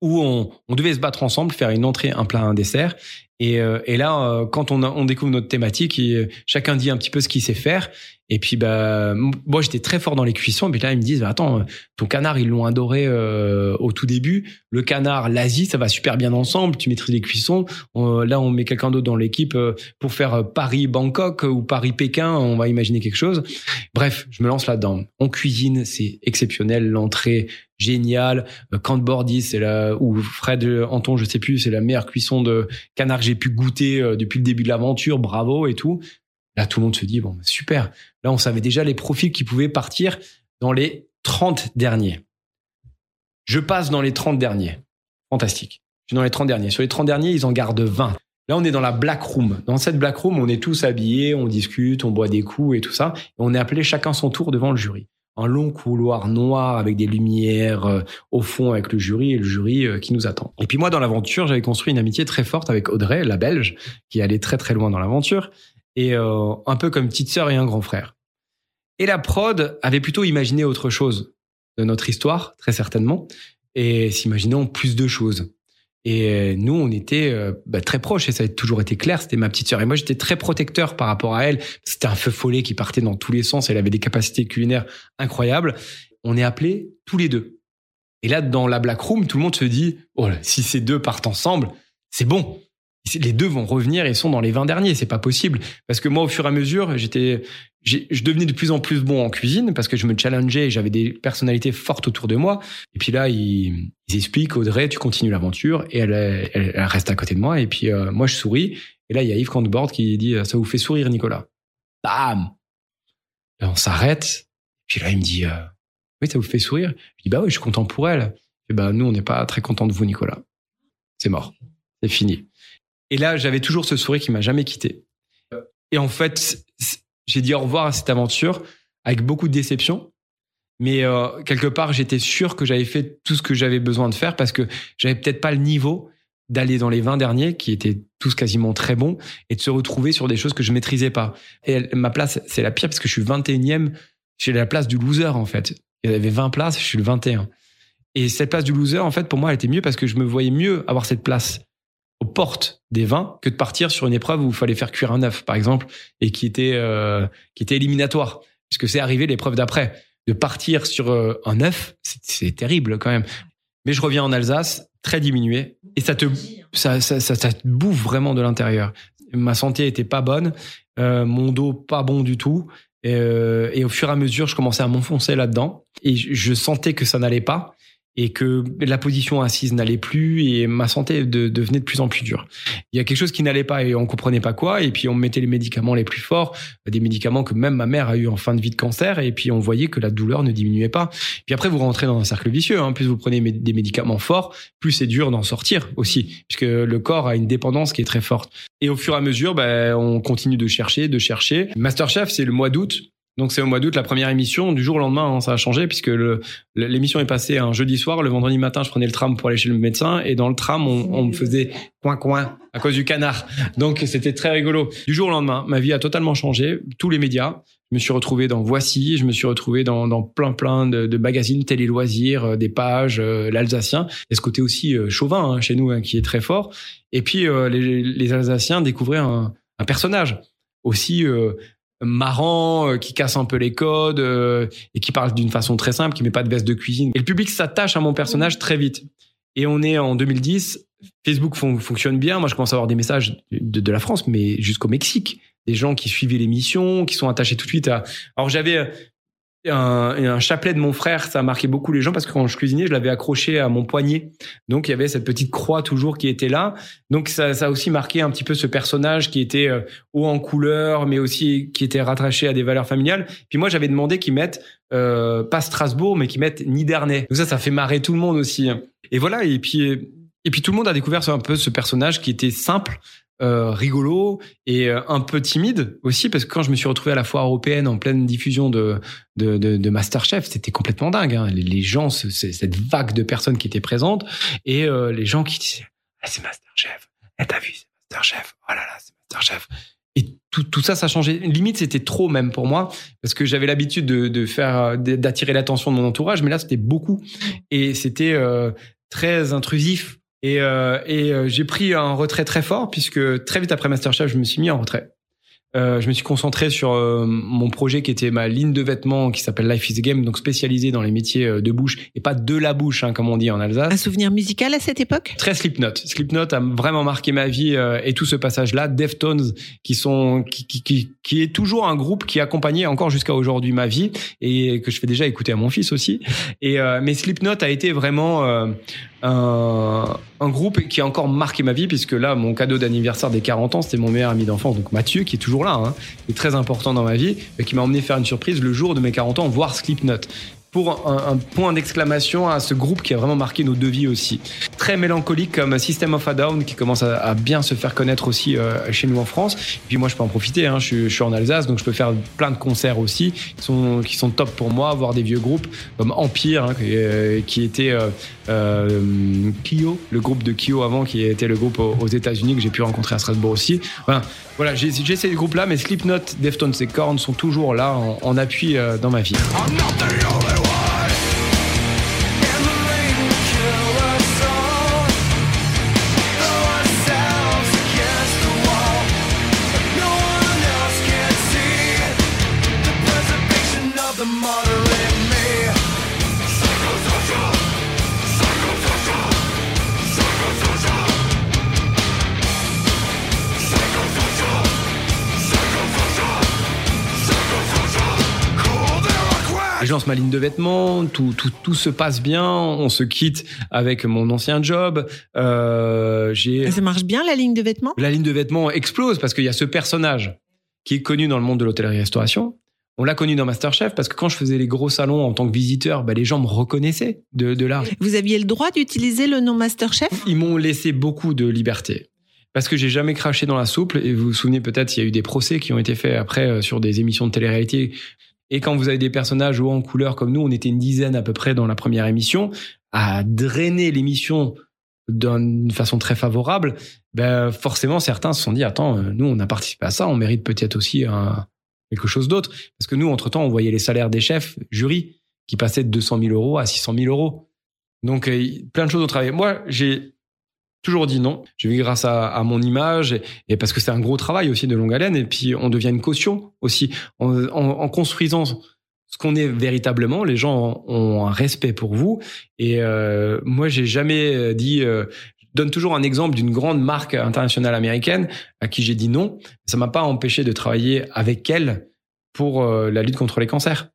où on devait se battre ensemble, faire une entrée, un plat, un dessert. Et, euh, et là, euh, quand on, on découvre notre thématique, et, chacun dit un petit peu ce qu'il sait faire. Et puis, bah, moi, j'étais très fort dans les cuissons. Et puis là, ils me disent, bah, attends, euh, ton canard, ils l'ont adoré euh, au tout début. Le canard, l'Asie, ça va super bien ensemble. Tu maîtrises les cuissons. On- là, on met quelqu'un d'autre dans l'équipe euh, pour faire euh, Paris-Bangkok ou Paris-Pékin. On va imaginer quelque chose. Bref, je me lance là-dedans. On cuisine, c'est exceptionnel. L'entrée, géniale. Euh, de Bordy, c'est là où Fred euh, Anton, je sais plus, c'est la meilleure cuisson de canard j'ai pu goûter euh, depuis le début de l'aventure. Bravo et tout. Là, tout le monde se dit, bon, super. Là, on savait déjà les profils qui pouvaient partir dans les 30 derniers. Je passe dans les 30 derniers. Fantastique. Je suis dans les 30 derniers. Sur les 30 derniers, ils en gardent 20. Là, on est dans la black room. Dans cette black room, on est tous habillés, on discute, on boit des coups et tout ça. Et on est appelé chacun son tour devant le jury. Un long couloir noir avec des lumières euh, au fond avec le jury et le jury euh, qui nous attend. Et puis moi, dans l'aventure, j'avais construit une amitié très forte avec Audrey, la Belge, qui allait très très loin dans l'aventure, et euh, un peu comme petite sœur et un grand frère. Et la prod avait plutôt imaginé autre chose de notre histoire, très certainement, et s'imaginant plus de choses. Et euh, nous, on était euh, bah, très proches, et ça a toujours été clair, c'était ma petite sœur. Et moi, j'étais très protecteur par rapport à elle. C'était un feu follet qui partait dans tous les sens, elle avait des capacités culinaires incroyables. On est appelés tous les deux. Et là, dans la Black Room, tout le monde se dit, oh, là, si ces deux partent ensemble, c'est bon. Les deux vont revenir et sont dans les 20 derniers. C'est pas possible. Parce que moi, au fur et à mesure, j'étais, je devenais de plus en plus bon en cuisine parce que je me challengeais et j'avais des personnalités fortes autour de moi. Et puis là, ils, ils expliquent, Audrey, tu continues l'aventure et elle, elle, reste à côté de moi. Et puis, euh, moi, je souris. Et là, il y a Yves Cantbord qui dit, ça vous fait sourire, Nicolas? Bam! Là, on s'arrête. Puis là, il me dit, euh, oui, ça vous fait sourire? Je dis, bah oui, je suis content pour elle. Et bah, nous, on n'est pas très content de vous, Nicolas. C'est mort. C'est fini. Et là, j'avais toujours ce sourire qui m'a jamais quitté. Et en fait, j'ai dit au revoir à cette aventure avec beaucoup de déception. Mais euh, quelque part, j'étais sûr que j'avais fait tout ce que j'avais besoin de faire parce que j'avais peut-être pas le niveau d'aller dans les 20 derniers, qui étaient tous quasiment très bons, et de se retrouver sur des choses que je maîtrisais pas. Et ma place, c'est la pire parce que je suis 21e. J'ai la place du loser, en fait. Il y avait 20 places, je suis le 21. Et cette place du loser, en fait, pour moi, elle était mieux parce que je me voyais mieux avoir cette place aux portes des 20 que de partir sur une épreuve où il fallait faire cuire un œuf, par exemple, et qui était, euh, qui était éliminatoire. Puisque c'est arrivé l'épreuve d'après. De partir sur euh, un œuf, c'est- terrible quand même. Mais je reviens en Alsace, très diminué, et ça te, ça, ça, ça, te bouffe vraiment de l'intérieur. Ma santé était pas bonne, euh, mon dos pas bon du tout, et, euh, et au fur et à mesure, je commençais à m'enfoncer là-dedans, et je sentais que ça n'allait pas, et que la position assise n'allait plus, et ma santé de- devenait de plus en plus dure. Il y a quelque chose qui n'allait pas, et on comprenait pas quoi, et puis on me mettait les médicaments les plus forts, des médicaments que même ma mère a eu en fin de vie de cancer, et puis on voyait que la douleur ne diminuait pas. Puis après, vous rentrez dans un cercle vicieux. Hein. Plus vous prenez des médicaments forts, plus c'est dur d'en sortir aussi, puisque le corps a une dépendance qui est très forte. Et au fur et à mesure, ben, on continue de chercher, de chercher. Masterchef, c'est le mois d'août. Donc c'est au mois d'août la première émission. Du jour au lendemain, hein, ça a changé puisque l'émission est passée un jeudi soir. Le vendredi matin, je prenais le tram pour aller chez le médecin et dans le tram, on, me faisait coin coin à cause du canard. Donc c'était très rigolo. Du jour au lendemain, ma vie a totalement changé. Tous les médias. Je me suis retrouvé dans Voici, je me suis retrouvé dans, plein plein de, magazines, télé loisirs, euh, des pages, euh, l'Alsacien. Et ce côté aussi euh, chauvin hein, chez nous hein, qui est très fort. Et puis euh, les, Alsaciens découvraient un, personnage aussi marrant, euh, qui casse un peu les codes euh, et qui parle d'une façon très simple, qui met pas de veste de cuisine. Et le public s'attache à mon personnage très vite. Et on est en 2010. Facebook fon- fonctionne bien. Moi, je commence à avoir des messages de, de la France, mais jusqu'au Mexique. Des gens qui suivaient l'émission, qui sont attachés tout de suite à. Alors, j'avais un, un chapelet de mon frère. Ça a marqué beaucoup les gens parce que quand je cuisinais, je l'avais accroché à mon poignet. Donc, il y avait cette petite croix toujours qui était là. Donc, ça, ça a aussi marqué un petit peu ce personnage qui était euh, haut en couleur, mais aussi qui était rattaché à des valeurs familiales. Puis moi, j'avais demandé qu'ils mettent euh, pas Strasbourg, mais qu'ils mettent Nidernais. Donc ça, ça fait marrer tout le monde aussi. Et voilà. Et puis, et puis tout le monde a découvert un peu ce personnage qui était simple, euh, rigolo et euh, un peu timide aussi, parce que quand je me suis retrouvé à la foire européenne en pleine diffusion de de, de, Masterchef, c'était complètement dingue. Hein. Les, gens, ce- ce- cette vague de personnes qui étaient présentes et euh, les gens qui disaient ah, c'est Masterchef, eh, t'as vu, c'est Masterchef, oh là là, c'est Masterchef. Et tout, tout ça, ça changé. Limite, c'était trop même pour moi, parce que j'avais l'habitude de, de faire, d'attirer l'attention de mon entourage, mais là, c'était beaucoup. Et c'était euh, très intrusif. Et, euh, et euh, j'ai pris un retrait très fort, puisque très vite après Masterchef, je me suis mis en retrait. Euh, je me suis concentré sur mon projet qui était ma ligne de vêtements qui s'appelle Life is a Game, donc spécialisé dans les métiers de bouche et pas de la bouche, hein, comme on dit en Alsace. Un souvenir musical à cette époque? Très Slipknot. Slipknot a vraiment marqué ma vie et tout ce passage-là. Deftones, qui sont, qui, qui, qui, qui est toujours un groupe qui accompagnait encore jusqu'à aujourd'hui ma vie et que je fais déjà écouter à mon fils aussi. Et mais Slipknot a été vraiment un, groupe qui a encore marqué ma vie puisque là, mon cadeau d'anniversaire des 40 ans, c'était mon meilleur ami d'enfance, donc Mathieu, qui est toujours là, hein, est très important dans ma vie, et qui m'a emmené faire une surprise le jour de mes 40 ans, voir Slipknot pour un, point d'exclamation à ce groupe qui a vraiment marqué nos deux vies aussi. Très mélancolique comme System of a Down qui commence à, bien se faire connaître aussi euh, chez nous en France. Et puis moi je peux en profiter, hein, je, suis- en Alsace donc je peux faire plein de concerts aussi qui sont, qui sont top pour moi, voir des vieux groupes comme Empire hein, qui, euh, qui était euh, euh, Kyo, le groupe de Kyo avant qui était le groupe aux, États-Unis que j'ai pu rencontrer à Strasbourg aussi. Voilà, voilà j'ai ces groupes-là mais Slipknot, Deftones et Korn sont toujours là en, appui dans ma vie. Lance ma ligne de vêtements, tout, tout, tout se passe bien, on se quitte avec mon ancien job. Euh, j'ai Ça marche bien la ligne de vêtements? La ligne de vêtements explose parce qu'il y a ce personnage qui est connu dans le monde de l'hôtellerie-restauration. On l'a connu dans Masterchef parce que quand je faisais les gros salons en tant que visiteur, bah, les gens me reconnaissaient de, de là. Vous aviez le droit d'utiliser le nom Masterchef? Ils m'ont laissé beaucoup de liberté. Parce que j'ai jamais craché dans la soupe. Et vous vous souvenez peut-être, il y a eu des procès qui ont été faits après euh, sur des émissions de télé-réalité. Et quand vous avez des personnages hauts en couleur comme nous, on était une dizaine à peu près dans la première émission, à drainer l'émission d'une façon très favorable, ben forcément certains se sont dit attends, euh, nous on a participé à ça, on mérite peut-être aussi un, quelque chose d'autre. Parce que nous, entre-temps, on voyait les salaires des chefs, jury, qui passaient de 200 000 euros à 600 000 euros. Donc, euh, plein de choses au travail. Moi, j'ai toujours dit non. Je vis grâce à, à mon image et, et parce que c'est un gros travail aussi de longue haleine. Et puis, on devient une caution aussi. En, en- en construisant ce qu'on est véritablement, les gens ont un respect pour vous. Et euh, moi, j'ai jamais dit... euh, je donne toujours un exemple d'une grande marque internationale américaine à qui j'ai dit non. Ça m'a pas empêché de travailler avec elle pour euh, la lutte contre les cancers.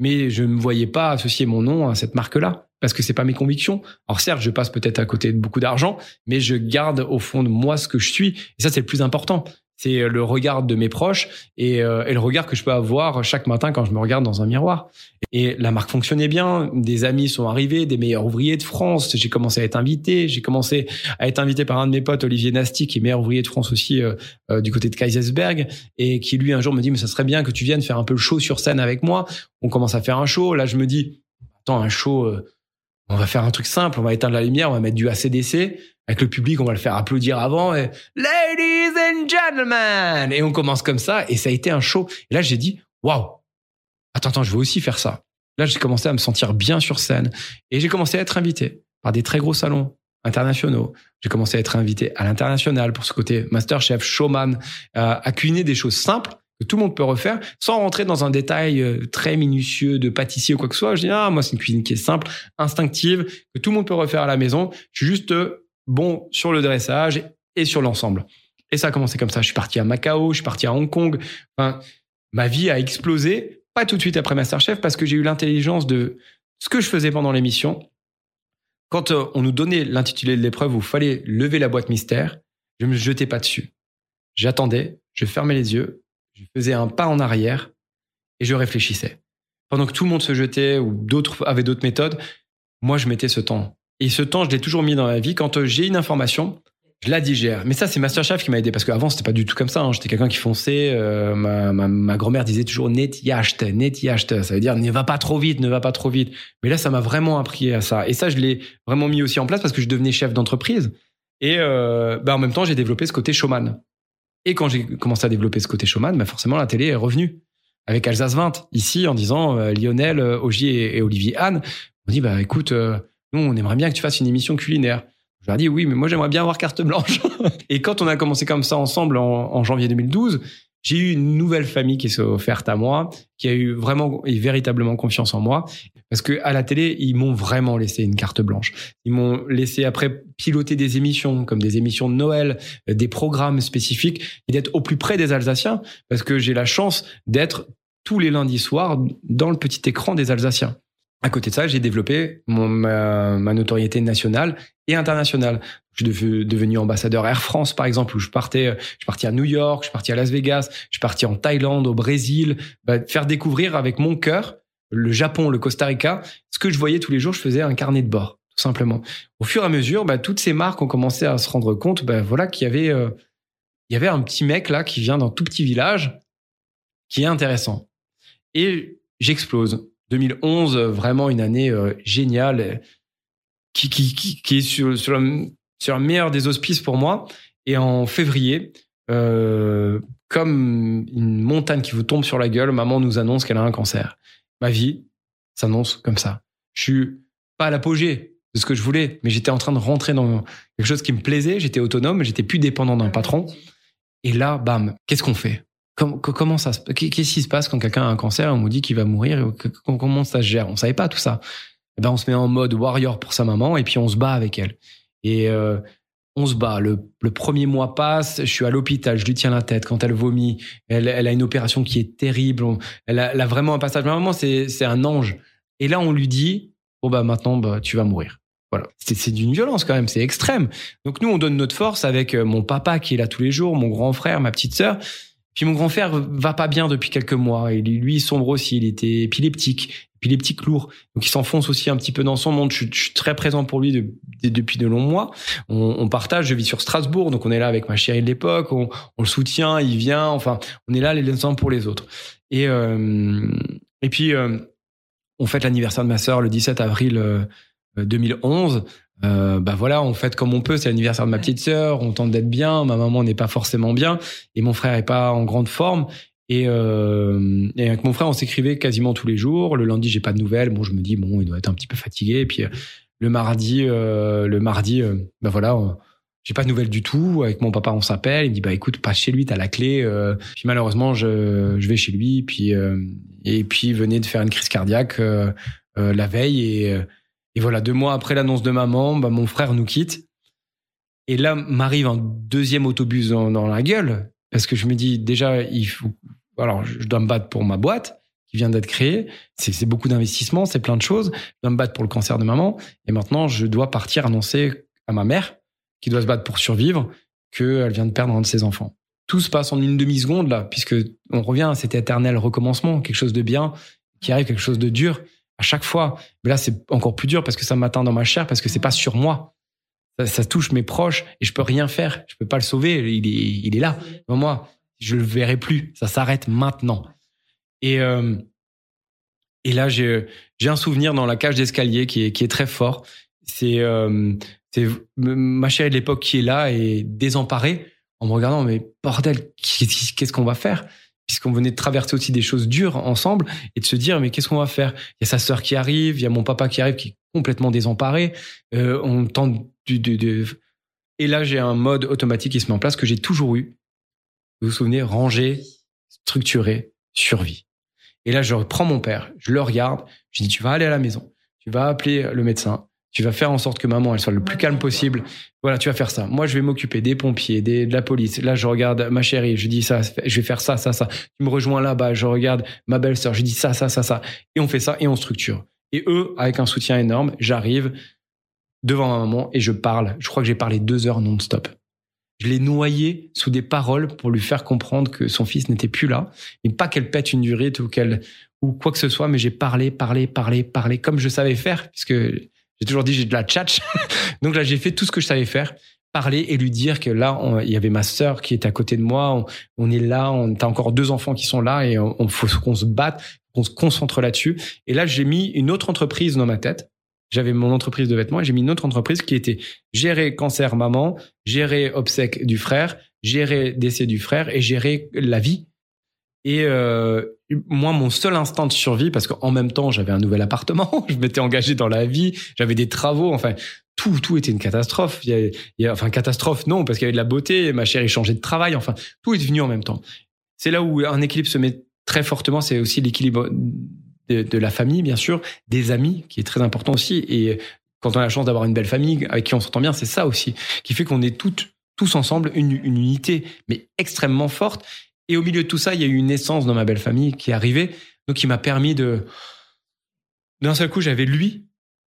Mais je ne voyais pas associer mon nom à cette marque-là parce que c'est pas mes convictions. Alors certes, je passe peut-être à côté de beaucoup d'argent, mais je garde au fond de moi ce que je suis. Et ça, c'est le plus important. c'est le regard de mes proches et, euh, et le regard que je peux avoir chaque matin quand je me regarde dans un miroir. Et la marque fonctionnait bien, des amis sont arrivés, des meilleurs ouvriers de France, j'ai commencé à être invité, j'ai commencé à être invité par un de mes potes, Olivier Nasty, qui est meilleur ouvrier de France aussi euh, euh, du côté de Kaisersberg, et qui lui un jour me dit, mais ça serait bien que tu viennes faire un peu le show sur scène avec moi. On commence à faire un show, là je me dis, attends, un show, euh, on va faire un truc simple, on va éteindre la lumière, on va mettre du ACDC, avec le public, on va le faire applaudir avant, et Ladies and gentlemen! Et on commence comme ça, et ça a été un show. Et là j'ai dit, waouh! attends, attends, je veux aussi faire ça. Là, j'ai commencé à me sentir bien sur scène et j'ai commencé à être invité par des très gros salons internationaux. J'ai commencé à être invité à l'international pour ce côté masterchef, showman, euh, à cuisiner des choses simples que tout le monde peut refaire sans rentrer dans un détail euh, très minutieux de pâtissier ou quoi que ce soit. Je dis, ah, moi, c'est une cuisine qui est simple, instinctive, que tout le monde peut refaire à la maison. Je suis juste euh, bon sur le dressage et sur l'ensemble. Et ça a commencé comme ça. Je suis parti à Macao, je suis parti à Hong Kong. Ma vie a explosé pas tout de suite après Masterchef parce que j'ai eu l'intelligence de ce que je faisais pendant l'émission. Quand euh, on nous donnait l'intitulé de l'épreuve où il fallait lever la boîte mystère, je me jetais pas dessus. J'attendais, je fermais les yeux, je faisais un pas en arrière et je réfléchissais. Pendant que tout le monde se jetait ou d'autres avaient d'autres méthodes, moi je mettais ce temps. Et ce temps, je l'ai toujours mis dans ma vie. Quand euh, j'ai une information, je la digère. Mais ça, c'est Masterchef qui m'a aidé parce qu'avant, c'était pas du tout comme ça. hein. J'étais quelqu'un qui fonçait. euh, ma ma, ma grand-mère disait toujours net yacht, net yacht. Ça veut dire ne va pas trop vite, ne va pas trop vite. Mais là, ça m'a vraiment appris à ça. Et ça, je l'ai vraiment mis aussi en place parce que je devenais chef d'entreprise. Et euh, bah, en même temps, j'ai développé ce côté showman. Et quand j'ai commencé à développer ce côté showman, bah forcément, la télé est revenue. Avec Alsace 20, ici, en disant euh, Lionel, euh, et, et Olivier Anne, on dit bah écoute, euh, nous, on aimerait bien que tu fasses une émission culinaire. Je leur ai dit oui, mais moi j'aimerais bien avoir carte blanche. et quand on a commencé comme ça ensemble en, en janvier 2012, j'ai eu une nouvelle famille qui s'est offerte à moi, qui a eu vraiment et véritablement confiance en moi, parce que à la télé ils m'ont vraiment laissé une carte blanche. Ils m'ont laissé après piloter des émissions comme des émissions de Noël, euh, des programmes spécifiques et d'être au plus près des Alsaciens, parce que j'ai la chance d'être tous les lundis soirs dans le petit écran des Alsaciens. À côté de ça, j'ai développé mon, ma, notoriété nationale et internationale. Je suis dev- devenu ambassadeur Air France, par exemple, où je partais, je suis parti à New York, je parti à Las Vegas, je parti en Thaïlande, au Brésil, bah, faire découvrir avec mon cœur le Japon, le Costa Rica, ce que je voyais tous les jours, je faisais un carnet de bord, tout simplement. Au fur et à mesure, bah, toutes ces marques ont commencé à se rendre compte, bah, voilà, qu'il y avait, euh, y avait un petit mec là qui vient d'un tout petit village, qui est intéressant. Et j'explose. 2011, euh, vraiment une année euh, géniale, qui, qui, qui, est sur, sur, meilleur des auspices pour moi. Et en février, euh, comme une montagne qui vous tombe sur la gueule, maman nous annonce qu'elle a un cancer. Ma vie s'annonce comme ça. Je suis pas à l'apogée de ce que je voulais, mais j'étais en train de rentrer dans quelque chose qui me plaisait. J'étais autonome, j'étais plus dépendant d'un patron. Et là, bam, qu'est-ce qu'on fait? Com- co- Comment ça Qu'est-ce qui se passe quand quelqu'un a un cancer et on nous dit qu'il va mourir Comment ça se gère? On savait pas tout ça. Eh ben, on se met en mode warrior pour sa maman et puis on se bat avec elle. Et euh, on se bat. Le, premier mois passe, je suis à l'hôpital, je lui tiens la tête quand elle vomit. Elle, a une opération qui est terrible. Elle, a, vraiment un passage. Ma maman, c'est un ange. Et là, on lui dit, bon bah maintenant, bah, tu vas mourir. Voilà. C'est c'est d'une violence quand même, c'est extrême. Donc nous, on donne notre force avec euh, mon papa qui est là tous les jours, mon grand frère, ma petite sœur. Puis mon grand frère va pas bien depuis quelques mois. Et lui, il sombre aussi. Il était épileptique, épileptique lourd. Donc il s'enfonce aussi un petit peu dans son monde. Je, suis- très présent pour lui de- de- depuis de longs mois. On, partage. Je vis sur Strasbourg, donc on est là avec ma chérie de l'époque. On, le soutient, il vient. Enfin, on est là les uns pour les autres. Et euh, et puis euh, on fête l'anniversaire de ma sœur le 17 avril euh, 2011. Euh, bah voilà, on fête comme on peut. C'est l'anniversaire de ma petite sœur. On tente d'être bien. Ma maman n'est pas forcément bien et mon frère est pas en grande forme. Et, euh, et avec mon frère, on s'écrivait quasiment tous les jours. Le lundi, j'ai pas de nouvelles. Bon, je me dis bon, il doit être un petit peu fatigué. Et puis euh, le mardi, euh, le mardi, euh, bah voilà, j'ai pas de nouvelles du tout. Avec mon papa, on s'appelle. Il me dit bah écoute, passe chez lui, t'as la clé. Puis malheureusement, je, je vais chez lui. Puis et puis il venait de faire une crise cardiaque la veille et et voilà, deux mois après l'annonce de maman, bah, mon frère nous quitte. Et là m'arrive un deuxième autobus dans, la gueule parce que je me dis déjà il faut alors je dois me battre pour ma boîte qui vient d'être créée, c'est beaucoup d'investissement, c'est plein de choses. Je dois me battre pour le cancer de maman et maintenant je dois partir annoncer à ma mère qui doit se battre pour survivre qu'elle vient de perdre un de ses enfants. tout se passe en une demi-seconde là, puisque on revient à cet éternel recommencement, quelque chose de bien qui arrive, quelque chose de dur à chaque fois. Mais là, c'est encore plus dur parce que ça m'atteint dans ma chair, parce que c'est pas sur moi. Ça, touche mes proches et je peux rien faire. Je peux pas le sauver. Il est, il est là. Moi, je le verrai plus. Ça s'arrête maintenant. Et euh, et là, j'ai un souvenir dans la cage d'escalier qui est qui est très fort. C'est euh, ma chérie de l'époque qui est là et désemparée en me regardant. Mais bordel, qu'est-ce qu'on va faire? Puisqu'on venait de traverser aussi des choses dures ensemble et de se dire mais qu'est-ce qu'on va faire? Il y a sa sœur qui arrive, il y a mon papa qui arrive qui est complètement désemparé. Euh, on tente de, de... et là j'ai un mode automatique qui se met en place que j'ai toujours eu. Vous vous souvenez, ranger, structuré, survie. Et là je reprends mon père, je le regarde, je dis tu vas aller à la maison, tu vas appeler le médecin, tu vas faire en sorte que maman elle soit le plus calme possible. Voilà, tu vas faire ça. Moi, je vais m'occuper des pompiers, des, de la police. Là, je regarde ma chérie, je dis ça, je vais faire ça, ça, ça. Tu me rejoins là-bas, je regarde ma belle-sœur, je dis ça, ça, ça, ça. Et on fait ça et on structure. Et eux, avec un soutien énorme, j'arrive devant ma maman et je parle. Je crois que j'ai parlé deux heures non-stop. Je l'ai noyé sous des paroles pour lui faire comprendre que son fils n'était plus là, et pas qu'elle pète une durite ou qu'elle ou quoi que ce soit, mais j'ai parlé, parlé, parlé, parlé comme je savais faire, puisque j'ai toujours dit j'ai de la tchatch. Donc là, j'ai fait tout ce que je savais faire parler et lui dire que là, il y avait ma sœur qui était à côté de moi. On, est là, on t'as encore deux enfants qui sont là et on, on faut qu'on se batte, qu'on se concentre là-dessus. Et là, j'ai mis une autre entreprise dans ma tête. J'avais mon entreprise de vêtements et j'ai mis une autre entreprise qui était gérer cancer maman, gérer obsèques du frère, gérer décès du frère et gérer la vie. Et euh, moi, mon seul instinct de survie, parce qu'en même temps, j'avais un nouvel appartement, je m'étais engagé dans la vie, j'avais des travaux, enfin, tout, tout était une catastrophe. Il y a, enfin, catastrophe, non, parce qu'il y avait de la beauté, ma chérie changeait de travail, enfin, tout est venu en même temps. C'est là où un équilibre se met très fortement, c'est aussi l'équilibre de, la famille, bien sûr, des amis, qui est très important aussi. Et quand on a la chance d'avoir une belle famille avec qui on s'entend bien, c'est ça aussi, qui fait qu'on est tous ensemble une unité, mais extrêmement forte. Et au milieu de tout ça, il y a eu une naissance dans ma belle famille qui est arrivée, donc qui m'a permis de. D'un seul coup, j'avais lui,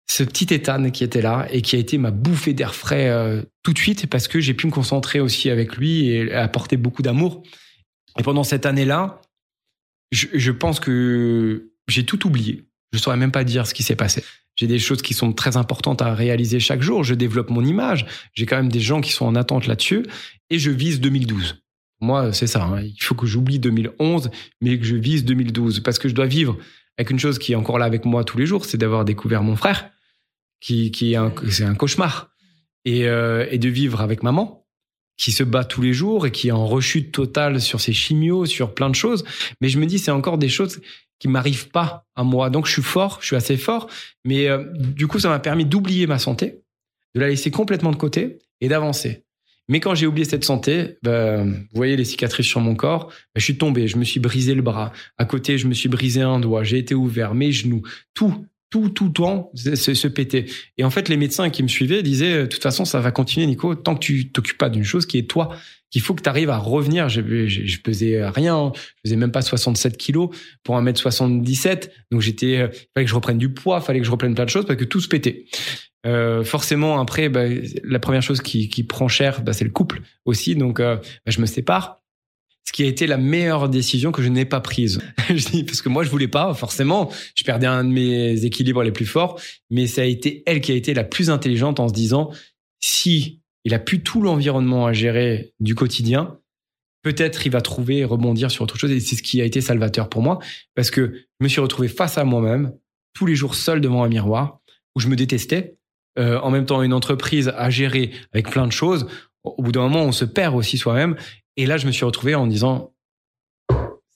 ce petit Ethan qui était là et qui a été ma bouffée d'air frais euh, tout de suite parce que j'ai pu me concentrer aussi avec lui et apporter beaucoup d'amour. Et pendant cette année-là, je, je pense que j'ai tout oublié. Je saurais même pas dire ce qui s'est passé. J'ai des choses qui sont très importantes à réaliser chaque jour. Je développe mon image. J'ai quand même des gens qui sont en attente là-dessus et je vise 2012. Moi, c'est ça. hein. Il faut que j'oublie 2011, mais que je vise 2012 parce que je dois vivre avec une chose qui est encore là avec moi tous les jours, c'est d'avoir découvert mon frère, qui, est un, cauchemar, et, euh, et de vivre avec maman, qui se bat tous les jours et qui est en rechute totale sur ses chimios, sur plein de choses. Mais je me dis, c'est encore des choses qui m'arrivent pas à moi. Donc je suis fort, je suis assez fort, mais euh, du coup, ça m'a permis d'oublier ma santé, de la laisser complètement de côté et d'avancer. Mais quand j'ai oublié cette santé, ben, vous voyez les cicatrices sur mon corps, ben, je suis tombé, je me suis brisé le bras. À côté, je me suis brisé un doigt, j'ai été ouvert, mes genoux, tout, tout, tout temps se, pétait. Et en fait, les médecins qui me suivaient disaient, de toute façon, ça va continuer, Nico, tant que tu t'occupes pas d'une chose qui est toi, qu'il faut que tu arrives à revenir. Je, je, je pesais rien, je faisais même pas 67 kilos pour 1m77. Donc j'étais, euh, fallait que je reprenne du poids, fallait que je reprenne plein de choses parce que tout se pétait. Euh, forcément, après, bah, la première chose qui, prend cher, bah, c'est le couple aussi. Donc, euh, bah, je me sépare. Ce qui a été la meilleure décision que je n'ai pas prise. parce que moi, je voulais pas. Forcément, je perdais un de mes équilibres les plus forts, mais ça a été elle qui a été la plus intelligente en se disant si il a plus tout l'environnement à gérer du quotidien, peut-être il va trouver et rebondir sur autre chose. Et c'est ce qui a été salvateur pour moi parce que je me suis retrouvé face à moi-même tous les jours seul devant un miroir où je me détestais euh, en même temps une entreprise à gérer avec plein de choses. Au bout d'un moment, on se perd aussi soi-même. Et là, je me suis retrouvé en disant,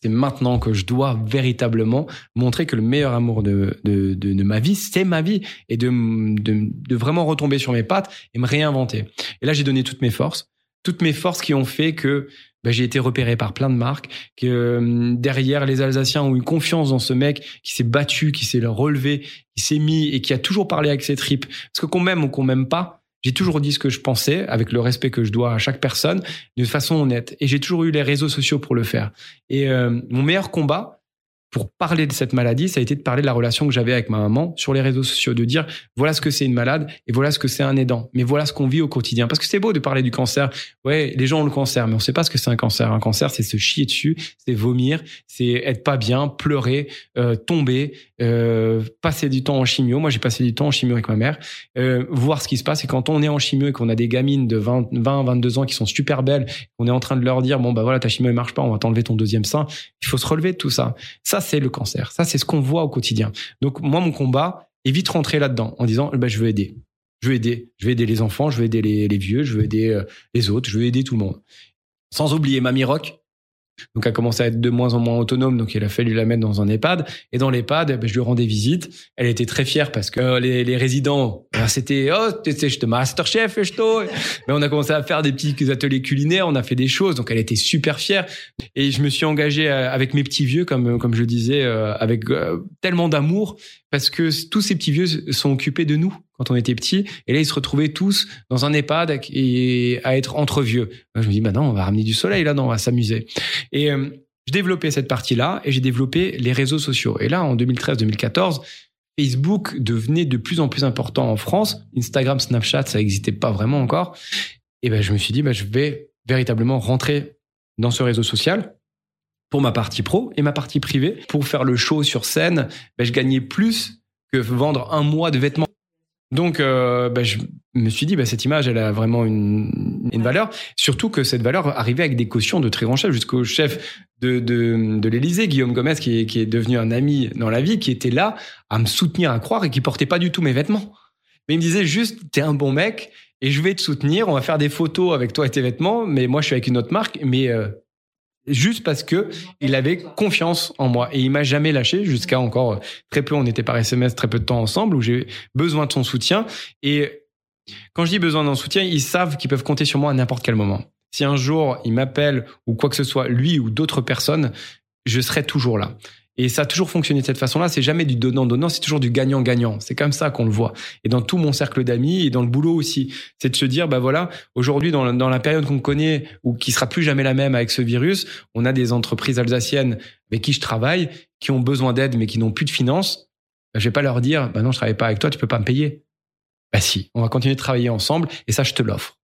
c'est maintenant que je dois véritablement montrer que le meilleur amour de, de, de, de ma vie, c'est ma vie. Et de, de, de vraiment retomber sur mes pattes et me réinventer. Et là, j'ai donné toutes mes forces. Toutes mes forces qui ont fait que ben, j'ai été repéré par plein de marques, que euh, derrière les Alsaciens ont eu confiance dans ce mec qui s'est battu, qui s'est relevé, qui s'est mis et qui a toujours parlé avec ses tripes. Parce que qu'on m'aime ou qu'on m'aime pas, j'ai toujours dit ce que je pensais avec le respect que je dois à chaque personne de façon honnête. Et j'ai toujours eu les réseaux sociaux pour le faire. Et euh, mon meilleur combat, pour parler de cette maladie, ça a été de parler de la relation que j'avais avec ma maman sur les réseaux sociaux, de dire voilà ce que c'est une malade et voilà ce que c'est un aidant, mais voilà ce qu'on vit au quotidien. Parce que c'est beau de parler du cancer. Ouais, les gens ont le cancer, mais on sait pas ce que c'est un cancer. Un cancer, c'est se chier dessus, c'est vomir, c'est être pas bien, pleurer, euh, tomber, euh, passer du temps en chimio. Moi, j'ai passé du temps en chimio avec ma mère, euh, voir ce qui se passe. Et quand on est en chimio et qu'on a des gamines de 20, 20, 22 ans qui sont super belles, on est en train de leur dire bon bah voilà ta chimio ne marche pas, on va t'enlever ton deuxième sein. Il faut se relever de tout ça. Ça c'est le cancer. Ça c'est ce qu'on voit au quotidien. Donc moi mon combat est vite rentrer là-dedans en disant bah, je veux aider. Je veux aider. Je veux aider les enfants, je veux aider les, les vieux, je veux aider euh, les autres, je veux aider tout le monde. Sans oublier Mamie Rock, donc, a commencé à être de moins en moins autonome. Donc, il a fallu la mettre dans un EHPAD. Et dans l'EHPAD, ben, je lui rendais visite. Elle était très fière parce que les, les résidents, ben, c'était, oh, tu sais, je te master chef, je te. Mais on a commencé à faire des petits ateliers culinaires. On a fait des choses. Donc, elle était super fière. Et je me suis engagé euh, avec mes petits vieux, comme, comme je disais, euh, avec euh, tellement d'amour parce que tous ces petits vieux sont occupés de nous quand on était petits. Et là, ils se retrouvaient tous dans un EHPAD et à être entre vieux. Je me dis, bah non, on va ramener du soleil là, non, on va s'amuser. Et euh, je développais cette partie-là et j'ai développé les réseaux sociaux. Et là, en 2013-2014, Facebook devenait de plus en plus important en France. Instagram, Snapchat, ça n'existait pas vraiment encore. Et ben, je me suis dit, ben, je vais véritablement rentrer dans ce réseau social pour ma partie pro et ma partie privée. Pour faire le show sur scène, ben, je gagnais plus que vendre un mois de vêtements. Donc, euh, ben, je me suis dit, ben, cette image, elle a vraiment une, valeur. Surtout que cette valeur arrivait avec des cautions de très grands chefs, jusqu'au chef de, l'Élysée, Guillaume Gomez, qui est, qui est devenu un ami dans la vie, qui était là à me soutenir, à croire et qui portait pas du tout mes vêtements. Mais il me disait juste, t'es un bon mec et je vais te soutenir. On va faire des photos avec toi et tes vêtements, mais moi, je suis avec une autre marque. Mais euh, juste parce que il avait confiance en moi. Et il m'a jamais lâché jusqu'à encore très peu on était par SMS très peu de temps ensemble où j'ai besoin de son soutien. Et quand je dis besoin d'un soutien ils savent qu'ils peuvent compter sur moi à n'importe quel moment. Si un jour il m'appelle ou quoi que ce soit lui ou d'autres personnes je serai toujours là et ça a toujours fonctionné de cette façon-là. C'est jamais du donnant-donnant, c'est toujours du gagnant-gagnant. C'est comme ça qu'on le voit. Et dans tout mon cercle d'amis et dans le boulot aussi, c'est de se dire, bah voilà, aujourd'hui, dans, la- période qu'on connaît ou qui sera plus jamais la même avec ce virus, on a des entreprises alsaciennes avec qui je travaille, qui ont besoin d'aide mais qui n'ont plus de finances. Bah, je vais pas leur dire, bah non, je travaille pas avec toi, tu peux pas me payer. Bah si, on va continuer de travailler ensemble et ça, je te l'offre.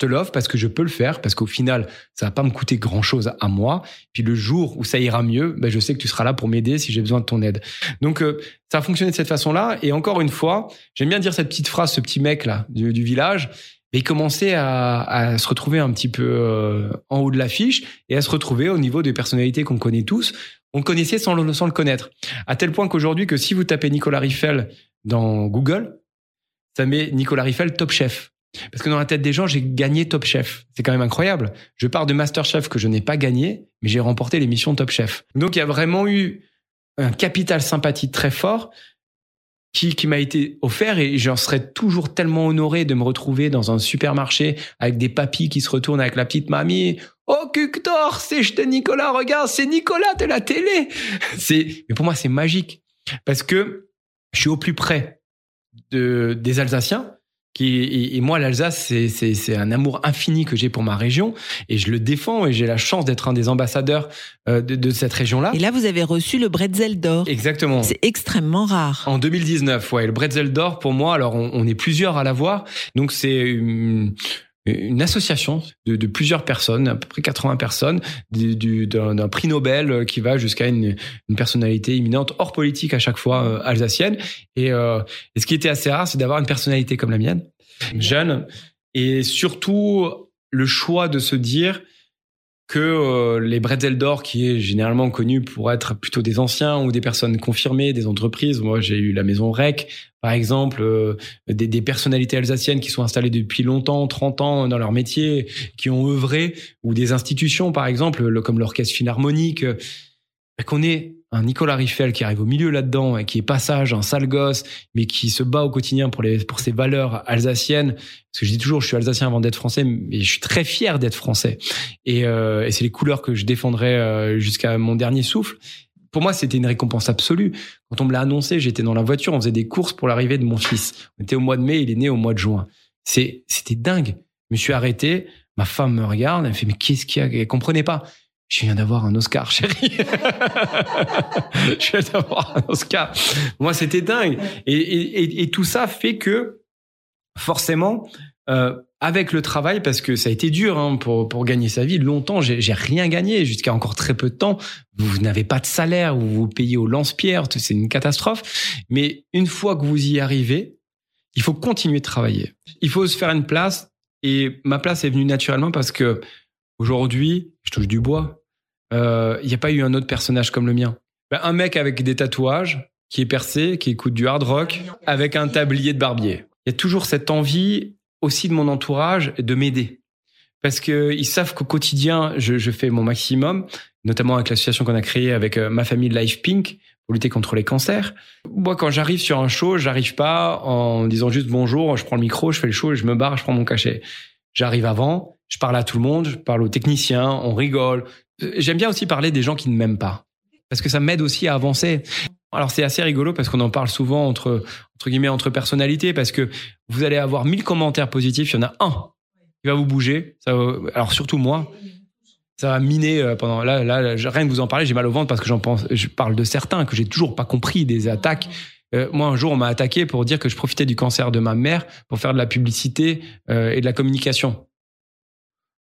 Je te l'offre parce que je peux le faire, parce qu'au final, ça va pas me coûter grand chose à moi. Puis le jour où ça ira mieux, ben je sais que tu seras là pour m'aider si j'ai besoin de ton aide. Donc euh, ça a fonctionné de cette façon-là. Et encore une fois, j'aime bien dire cette petite phrase, ce petit mec là du, village. Et il commençait à, se retrouver un petit peu euh, en haut de l'affiche et à se retrouver au niveau des personnalités qu'on connaît tous. On connaissait sans le, sans le connaître. À tel point qu'aujourd'hui, que si vous tapez Nicolas Riffel dans Google, ça met Nicolas Riffel top chef. Parce que dans la tête des gens, j'ai gagné Top Chef. C'est quand même incroyable. Je pars de Master Chef que je n'ai pas gagné, mais j'ai remporté l'émission Top Chef. Donc il y a vraiment eu un capital sympathie très fort qui, m'a été offert et j'en serais toujours tellement honoré de me retrouver dans un supermarché avec des papis qui se retournent avec la petite mamie. Oh Cuctor, c'est je Nicolas, regarde, c'est Nicolas de la télé. Mais pour moi c'est magique parce que je suis au plus près de, des Alsaciens. Qui, et, et moi, l'Alsace, c'est- un amour infini que j'ai pour ma région et je le défends et j'ai la chance d'être un des ambassadeurs euh, de, de cette région-là. Et là, vous avez reçu le Bretzel d'or. Exactement. C'est extrêmement rare. En 2019, ouais. Le Bretzel d'or, pour moi, alors on, on est plusieurs à l'avoir. Donc c'est une, association de, de plusieurs personnes, à peu près 80 personnes, du- du- d'un prix Nobel euh, qui va jusqu'à une, une personnalité imminente hors politique à chaque fois euh, alsacienne. Et, euh, et ce qui était assez rare, c'est d'avoir une personnalité comme la mienne, jeune, et surtout le choix de se dire que euh, les Bretzel d'or, qui est généralement connu pour être plutôt des anciens ou des personnes confirmées, des entreprises. Moi, j'ai eu la maison REC, par exemple, euh, des, des personnalités alsaciennes qui sont installées depuis longtemps, 30 ans dans leur métier, qui ont œuvré, ou des institutions, par exemple, le- comme l'Orchestre Philharmonique. euh, qu'on ait un Nicolas Riffel qui arrive au milieu là-dedans et qui est passage, un sale gosse, mais qui se bat au quotidien pour les pour ses valeurs alsaciennes. Parce que je dis toujours, je suis alsacien avant d'être français, mais je suis très fier d'être français. Et, euh, et c'est les couleurs que je défendrai euh, jusqu'à mon dernier souffle. Pour moi, c'était une récompense absolue. Quand on me l'a annoncé, j'étais dans la voiture, on faisait des courses pour l'arrivée de mon fils. On était au mois de mai, il est né au mois de juin. C'est, c'était dingue. Je me suis arrêté, ma femme me regarde, elle me fait, mais qu'est-ce qu'il y a? Elle comprenait pas. Je viens d'avoir un Oscar, chérie. je viens d'avoir un Oscar. Moi, c'était dingue. Et, tout ça fait que, forcément, euh, avec le travail, parce que ça a été dur hein, pour, pour gagner sa vie. Longtemps, j'ai rien gagné jusqu'à encore très peu de temps. Vous n'avez pas de salaire, vous vous payez au lance-pierre, c'est une catastrophe. Mais une fois que vous y arrivez, il faut continuer de travailler. Il faut se faire une place. Et ma place est venue naturellement parce que aujourd'hui, je touche du bois. Euh, Il n'y a pas eu un autre personnage comme le mien. Ben, un mec avec des tatouages, qui est percé, qui écoute du hard rock, avec un tablier de barbier. Il y a toujours cette envie aussi de mon entourage de m'aider. Parce que ils savent qu'au quotidien, je, je fais mon maximum, notamment avec l'association qu'on a créée avec euh, ma famille Life Pink pour lutter contre les cancers. Moi, quand j'arrive sur un show, j'arrive pas en disant juste bonjour, je prends le micro, je fais le show, et je me barre, je prends mon cachet. J'arrive avant, je parle à tout le monde, je parle aux techniciens, on rigole. Euh, J'aime bien aussi parler des gens qui ne m'aiment pas. Parce que ça m'aide aussi à avancer. Alors c'est assez rigolo parce qu'on en parle souvent entre entre guillemets entre personnalités parce que vous allez avoir 1000 commentaires positifs, il y en a un qui va vous bouger. Alors surtout moi, ça va miner euh, pendant là là rien que vous en parler, j'ai mal au ventre parce que j'en je parle de certains que j'ai toujours pas compris des attaques. Euh, moi un jour on m'a attaqué pour dire que je profitais du cancer de ma mère pour faire de la publicité et de la communication.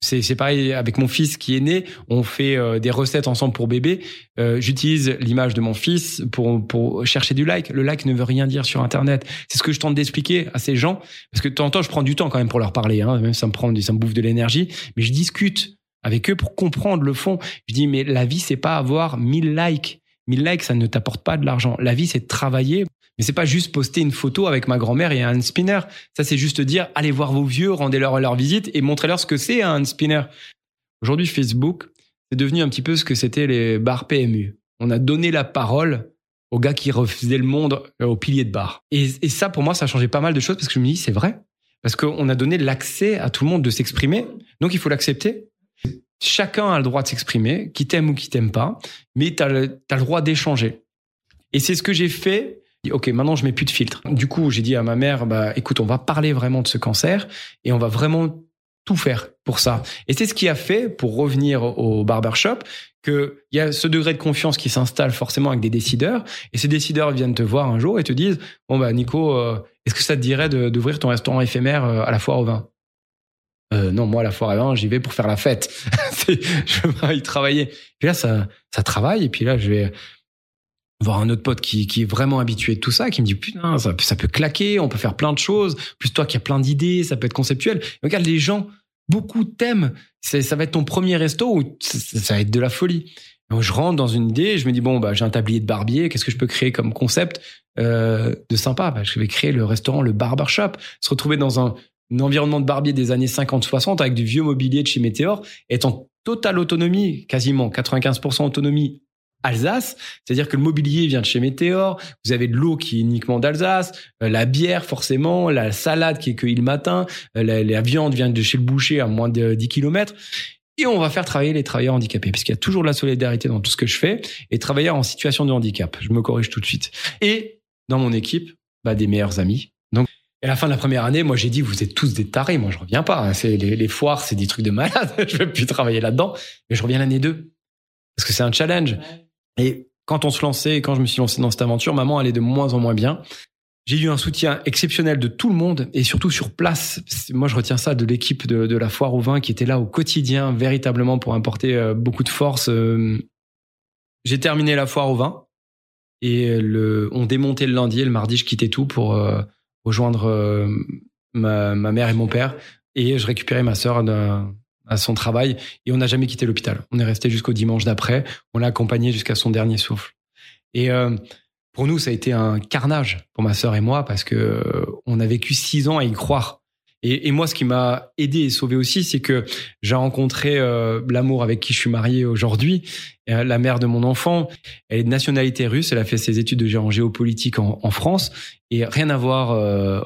C'est pareil avec mon fils qui est né. On fait euh, des recettes ensemble pour bébé. Euh, J'utilise l'image de mon fils pour, pour chercher du like. Le like ne veut rien dire sur Internet. C'est ce que je tente d'expliquer à ces gens. Parce que de temps en temps, je prends du temps quand même pour leur parler. Hein. Même ça me prend, ça me bouffe de l'énergie. Mais je discute avec eux pour comprendre le fond. Je dis, mais la vie, c'est pas avoir 1000 likes. 1000 likes, ça ne t'apporte pas de l'argent. La vie, c'est travailler. Mais c'est pas juste poster une photo avec ma grand-mère et un spinner. Ça, c'est juste dire, allez voir vos vieux, rendez-leur leur visite et montrez-leur ce que c'est un spinner. Aujourd'hui, Facebook, c'est devenu un petit peu ce que c'était les bars PMU. On a donné la parole aux gars qui refaisaient le monde euh, au pilier de bar. Et, ça, pour moi, ça a changé pas mal de choses parce que je me dis, c'est vrai. Parce qu'on a donné l'accès à tout le monde de s'exprimer. Donc, il faut l'accepter. Chacun a le droit de s'exprimer, qui t'aime ou qui t'aime pas, mais tu as, t'as le droit d'échanger. Et c'est ce que j'ai fait. Ok, maintenant je mets plus de filtre. Du coup, j'ai dit à ma mère, bah, écoute, on va parler vraiment de ce cancer et on va vraiment tout faire pour ça. Et c'est ce qui a fait, pour revenir au barbershop, qu'il y a ce degré de confiance qui s'installe forcément avec des décideurs. Et ces décideurs viennent te voir un jour et te disent, bon bah Nico, euh, est-ce que ça te dirait d'ouvrir ton restaurant éphémère euh, à la foire au vin? Euh, non, moi, à la foire à vin, j'y vais pour faire la fête. Je vais y travailler. Puis là, ça, ça travaille. Et puis là, je vais voir un autre pote qui, qui est vraiment habitué de tout ça, qui me dit putain, ça, ça peut claquer, on peut faire plein de choses. Plus toi qui as plein d'idées, ça peut être conceptuel. Regarde, les gens, beaucoup t'aiment. Ça va être ton premier resto ou ça, va être de la folie. Je rentre dans une idée, je me dis bon bah j'ai un tablier de barbier, qu'est-ce que je peux créer comme concept euh, de sympa? Bah, Je vais créer le restaurant, le barbershop, se retrouver dans un, un environnement de barbier des années 50-60 avec du vieux mobilier de chez Météor, être en totale autonomie, quasiment 95% autonomie Alsace, c'est-à-dire que le mobilier vient de chez Météor, vous avez de l'eau qui est uniquement d'Alsace, euh, la bière forcément, la salade qui est cueillie le matin, euh, la, viande vient de chez le boucher à moins de 10 km. Et on va faire travailler les travailleurs handicapés, puisqu'il y a toujours de la solidarité dans tout ce que je fais, et travailleurs en situation de handicap. Je me corrige tout de suite. Et dans mon équipe, bah, des meilleurs amis. Donc, à la fin de la première année, moi j'ai dit, vous êtes tous des tarés, moi je reviens pas. hein. C'est les, les foires, c'est des trucs de malade. je vais plus travailler là-dedans. Mais je reviens l'année 2. Parce que c'est un challenge. Et quand on se lançait, quand je me suis lancé dans cette aventure, maman allait de moins en moins bien. J'ai eu un soutien exceptionnel de tout le monde et surtout sur place. Moi, je retiens ça de l'équipe de, de la foire au vin qui était là au quotidien, véritablement pour apporter euh, beaucoup de force. Euh, J'ai terminé la foire au vin et on démontait le lundi et le mardi, je quittais tout pour euh, rejoindre ma, ma mère et mon père et je récupérais ma sœur à son travail et on n'a jamais quitté l'hôpital. On est resté jusqu'au dimanche d'après. On l'a accompagné jusqu'à son dernier souffle. Et euh, pour nous, ça a été un carnage pour ma sœur et moi parce que euh, on a vécu six ans à y croire. Et, moi, ce qui m'a aidé et sauvé aussi, c'est que j'ai rencontré euh, l'amour avec qui je suis marié aujourd'hui, euh, la mère de mon enfant. Elle est de nationalité russe. Elle a fait ses études de gé- en géopolitique en, en France et rien à voir.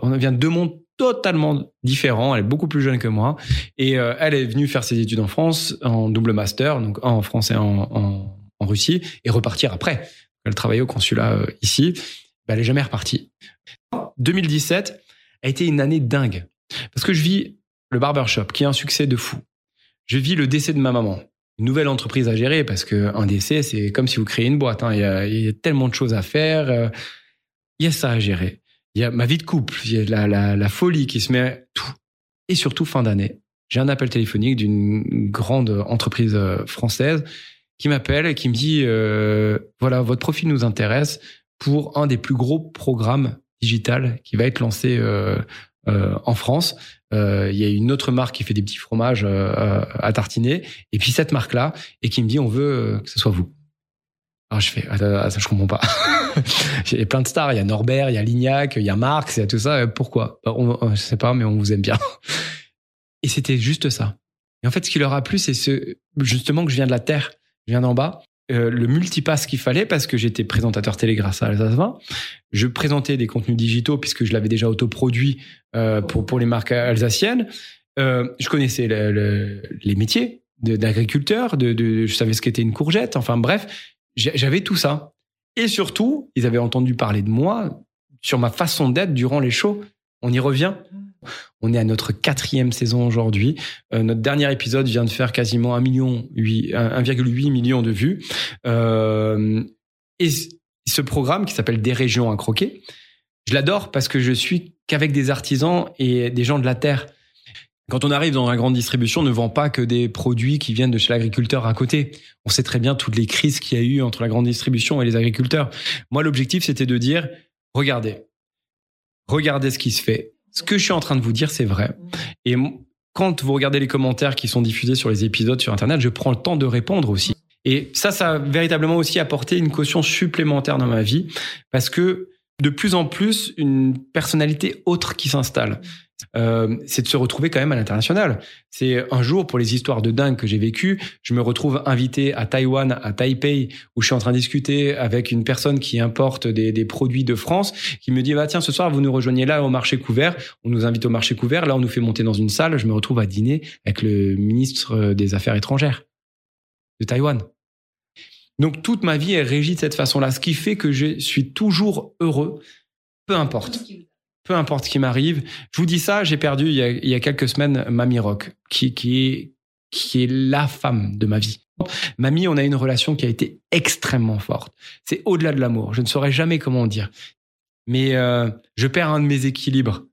on vient de deux mondes totalement différents. Elle est beaucoup plus jeune que moi et euh, elle est venue faire ses études en France en double master, donc en France et en, en, Russie, et repartir après. Elle travaillait au consulat euh, ici. Ben, elle est jamais repartie. 2017 a été une année dingue parce que je vis le barbershop qui est un succès de fou. Je vis le décès de ma maman une nouvelle entreprise à gérer parce que un décès, c'est comme si vous créez une boîte. hein. Il, y a, il y a tellement de choses à faire. euh, Il y a ça à gérer. Il y a ma vie de couple. Il y a la, folie qui se met tout. Et surtout fin d'année. J'ai un appel téléphonique d'une grande entreprise euh, française qui m'appelle et qui me dit euh, voilà votre profil nous intéresse pour un des plus gros programmes digital qui va être lancé euh, euh, en France. Euh, Il y a une autre marque qui fait des petits fromages euh, à tartiner, et puis cette marque-là, et qui me dit on veut que ce soit vous. Alors je fais attends, attends, je comprends pas. Il y a plein de stars, il y a Norbert, il y a Lignac, il y a Marx, il y a tout ça. Euh, Pourquoi? Bah, on, on- Je sais pas, mais on vous aime bien. Et c'était juste ça. Et en fait, ce qui leur a plu, c'est ce justement que je viens de la terre, je viens d'en bas. Euh, le multipass qu'il fallait parce que j'étais présentateur télé grâce à Alsace 20. Je présentais des contenus digitaux puisque je l'avais déjà autoproduit euh, pour pour les marques alsaciennes. Euh, je connaissais le- le- les métiers d'agriculteur, je savais ce qu'était une courgette. Enfin bref, j'avais tout ça. Et surtout, ils avaient entendu parler de moi sur ma façon d'être durant les shows. On y revient. On est à notre quatrième saison aujourd'hui. Euh, notre dernier épisode vient de faire quasiment 1 million, huit- 1,8 million de vues. Euh, et ce programme qui s'appelle Des régions à croquer, je l'adore parce que je suis qu'avec des artisans et des gens de la terre. Quand on arrive dans la grande distribution, on ne vend pas que des produits qui viennent de chez l'agriculteur à côté. On sait très bien toutes les crises qu'il y a eu entre la grande distribution et les agriculteurs. Moi, l'objectif, c'était de dire, regardez, regardez ce qui se fait. Ce que je suis en train de vous dire, c'est vrai. Et quand vous regardez les commentaires qui sont diffusés sur les épisodes sur Internet, je prends le temps de répondre aussi. Et ça, ça a véritablement aussi apporté une caution supplémentaire dans ma vie parce que de plus en plus, une personnalité autre qui s'installe. Euh, c'est de se retrouver quand même à l'international. C'est un jour pour les histoires de dingue que j'ai vécues, je me retrouve invité à Taïwan, à Taipei, où je suis en train de discuter avec une personne qui importe des, produits de France, qui me dit bah tiens ce soir vous nous rejoignez là au marché couvert, on nous invite au marché couvert, là on nous fait monter dans une salle, je me retrouve à dîner avec le ministre des Affaires étrangères de Taïwan. Donc toute ma vie est régie de cette façon-là, ce qui fait que je suis toujours heureux, peu importe peu importe ce qui m'arrive. Je vous dis ça, j'ai perdu il y a, quelques semaines Mamie Rock, qui, est, qui est la femme de ma vie. Mamie, on a une relation qui a été extrêmement forte. C'est au-delà de l'amour. Je ne saurais jamais comment dire. Mais euh, je perds un de mes équilibres.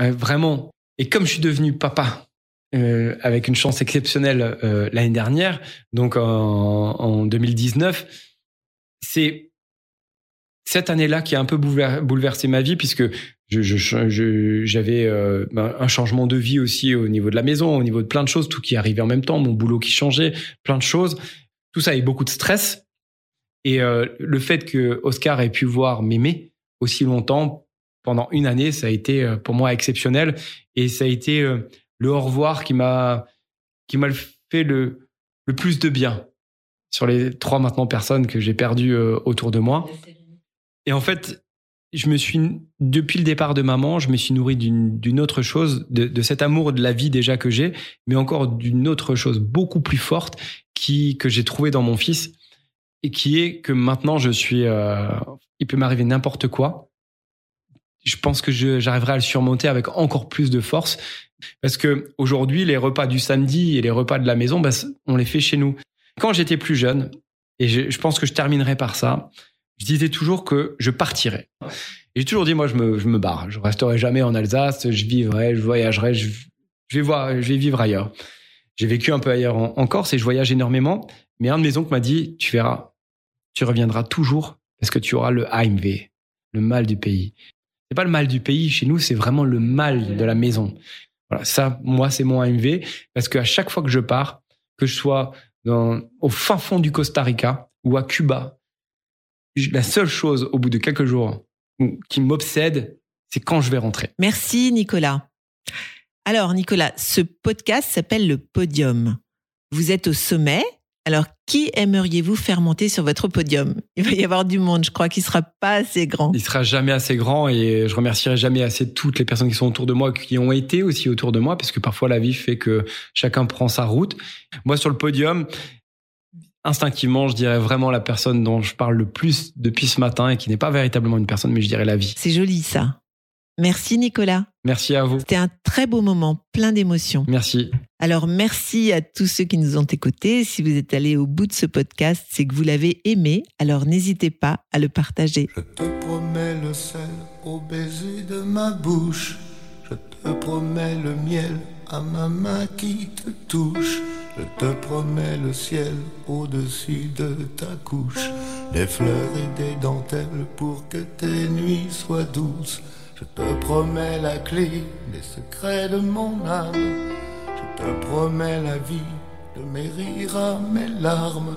Euh, vraiment. Et comme je suis devenu papa, euh, avec une chance exceptionnelle l'année dernière, donc en, en 2019, c'est cette année-là qui a un peu boulever- bouleversé ma vie puisque je, je, je- j'avais euh, ben, un changement de vie aussi au niveau de la maison, au niveau de plein de choses, tout qui arrivait en même temps, mon boulot qui changeait, plein de choses. Tout ça avec beaucoup de stress. Et euh, le fait que Oscar ait pu voir m'aimer aussi longtemps pendant une année, ça a été euh, pour moi exceptionnel. Et ça a été euh, le au revoir qui m'a qui m'a fait le, le plus de bien sur les trois maintenant personnes que j'ai perdues autour de moi. Et en fait, je me suis, depuis le départ de maman, je me suis nourri d'une autre chose, de, cet amour de la vie déjà que j'ai, mais encore d'une autre chose beaucoup plus forte qui que j'ai trouvé dans mon fils et qui est que maintenant je suis, euh, il peut m'arriver n'importe quoi. Je pense que j'arriverai à le surmonter avec encore plus de force parce que aujourd'hui les repas du samedi et les repas de la maison, bah, on les fait chez nous. Quand j'étais plus jeune, et je, je pense que je terminerai par ça, je disais toujours que je partirais. J'ai toujours dit, moi, je me, je me barre. Je resterai jamais en Alsace. Je vivrai, je voyagerai. Je, vais voir, je vais vivre ailleurs. J'ai vécu un peu ailleurs en, en Corse et je voyage énormément. Mais un de mes oncles m'a dit, tu verras, tu reviendras toujours parce que tu auras le AMV, le mal du pays. C'est pas le mal du pays. Chez nous, c'est vraiment le mal de la maison. Voilà. Ça, moi, c'est mon AMV parce qu'à chaque fois que je pars, que je sois dans, au fin fond du Costa Rica ou à Cuba, la seule chose au bout de quelques jours qui m'obsède, c'est quand je vais rentrer. Merci Nicolas. Alors Nicolas, ce podcast s'appelle le podium. Vous êtes au sommet. Alors qui aimeriez-vous faire monter sur votre podium? Il va y avoir du monde, je crois qu'il sera pas assez grand. Il sera jamais assez grand et je remercierai jamais assez toutes les personnes qui sont autour de moi, qui ont été aussi autour de moi, parce que parfois la vie fait que chacun prend sa route. Moi, sur le podium, instinctivement, je dirais vraiment la personne dont je parle le plus depuis ce matin et qui n'est pas véritablement une personne, mais je dirais la vie. C'est joli ça. Merci Nicolas. Merci à vous. C'était un très beau moment, plein d'émotions. Merci. Alors merci à tous ceux qui nous ont écoutés. Si vous êtes allés au bout de ce podcast, c'est que vous l'avez aimé. Alors n'hésitez pas à le partager. Je te promets le sel au baiser de ma bouche. Je te promets le miel à ma main qui te touche. Je te promets le ciel au-dessus de ta couche. Des fleurs et des dentelles pour que tes nuits soient douces. Je te promets la clé des secrets de mon âme. Je te promets la vie de mes rires à mes larmes.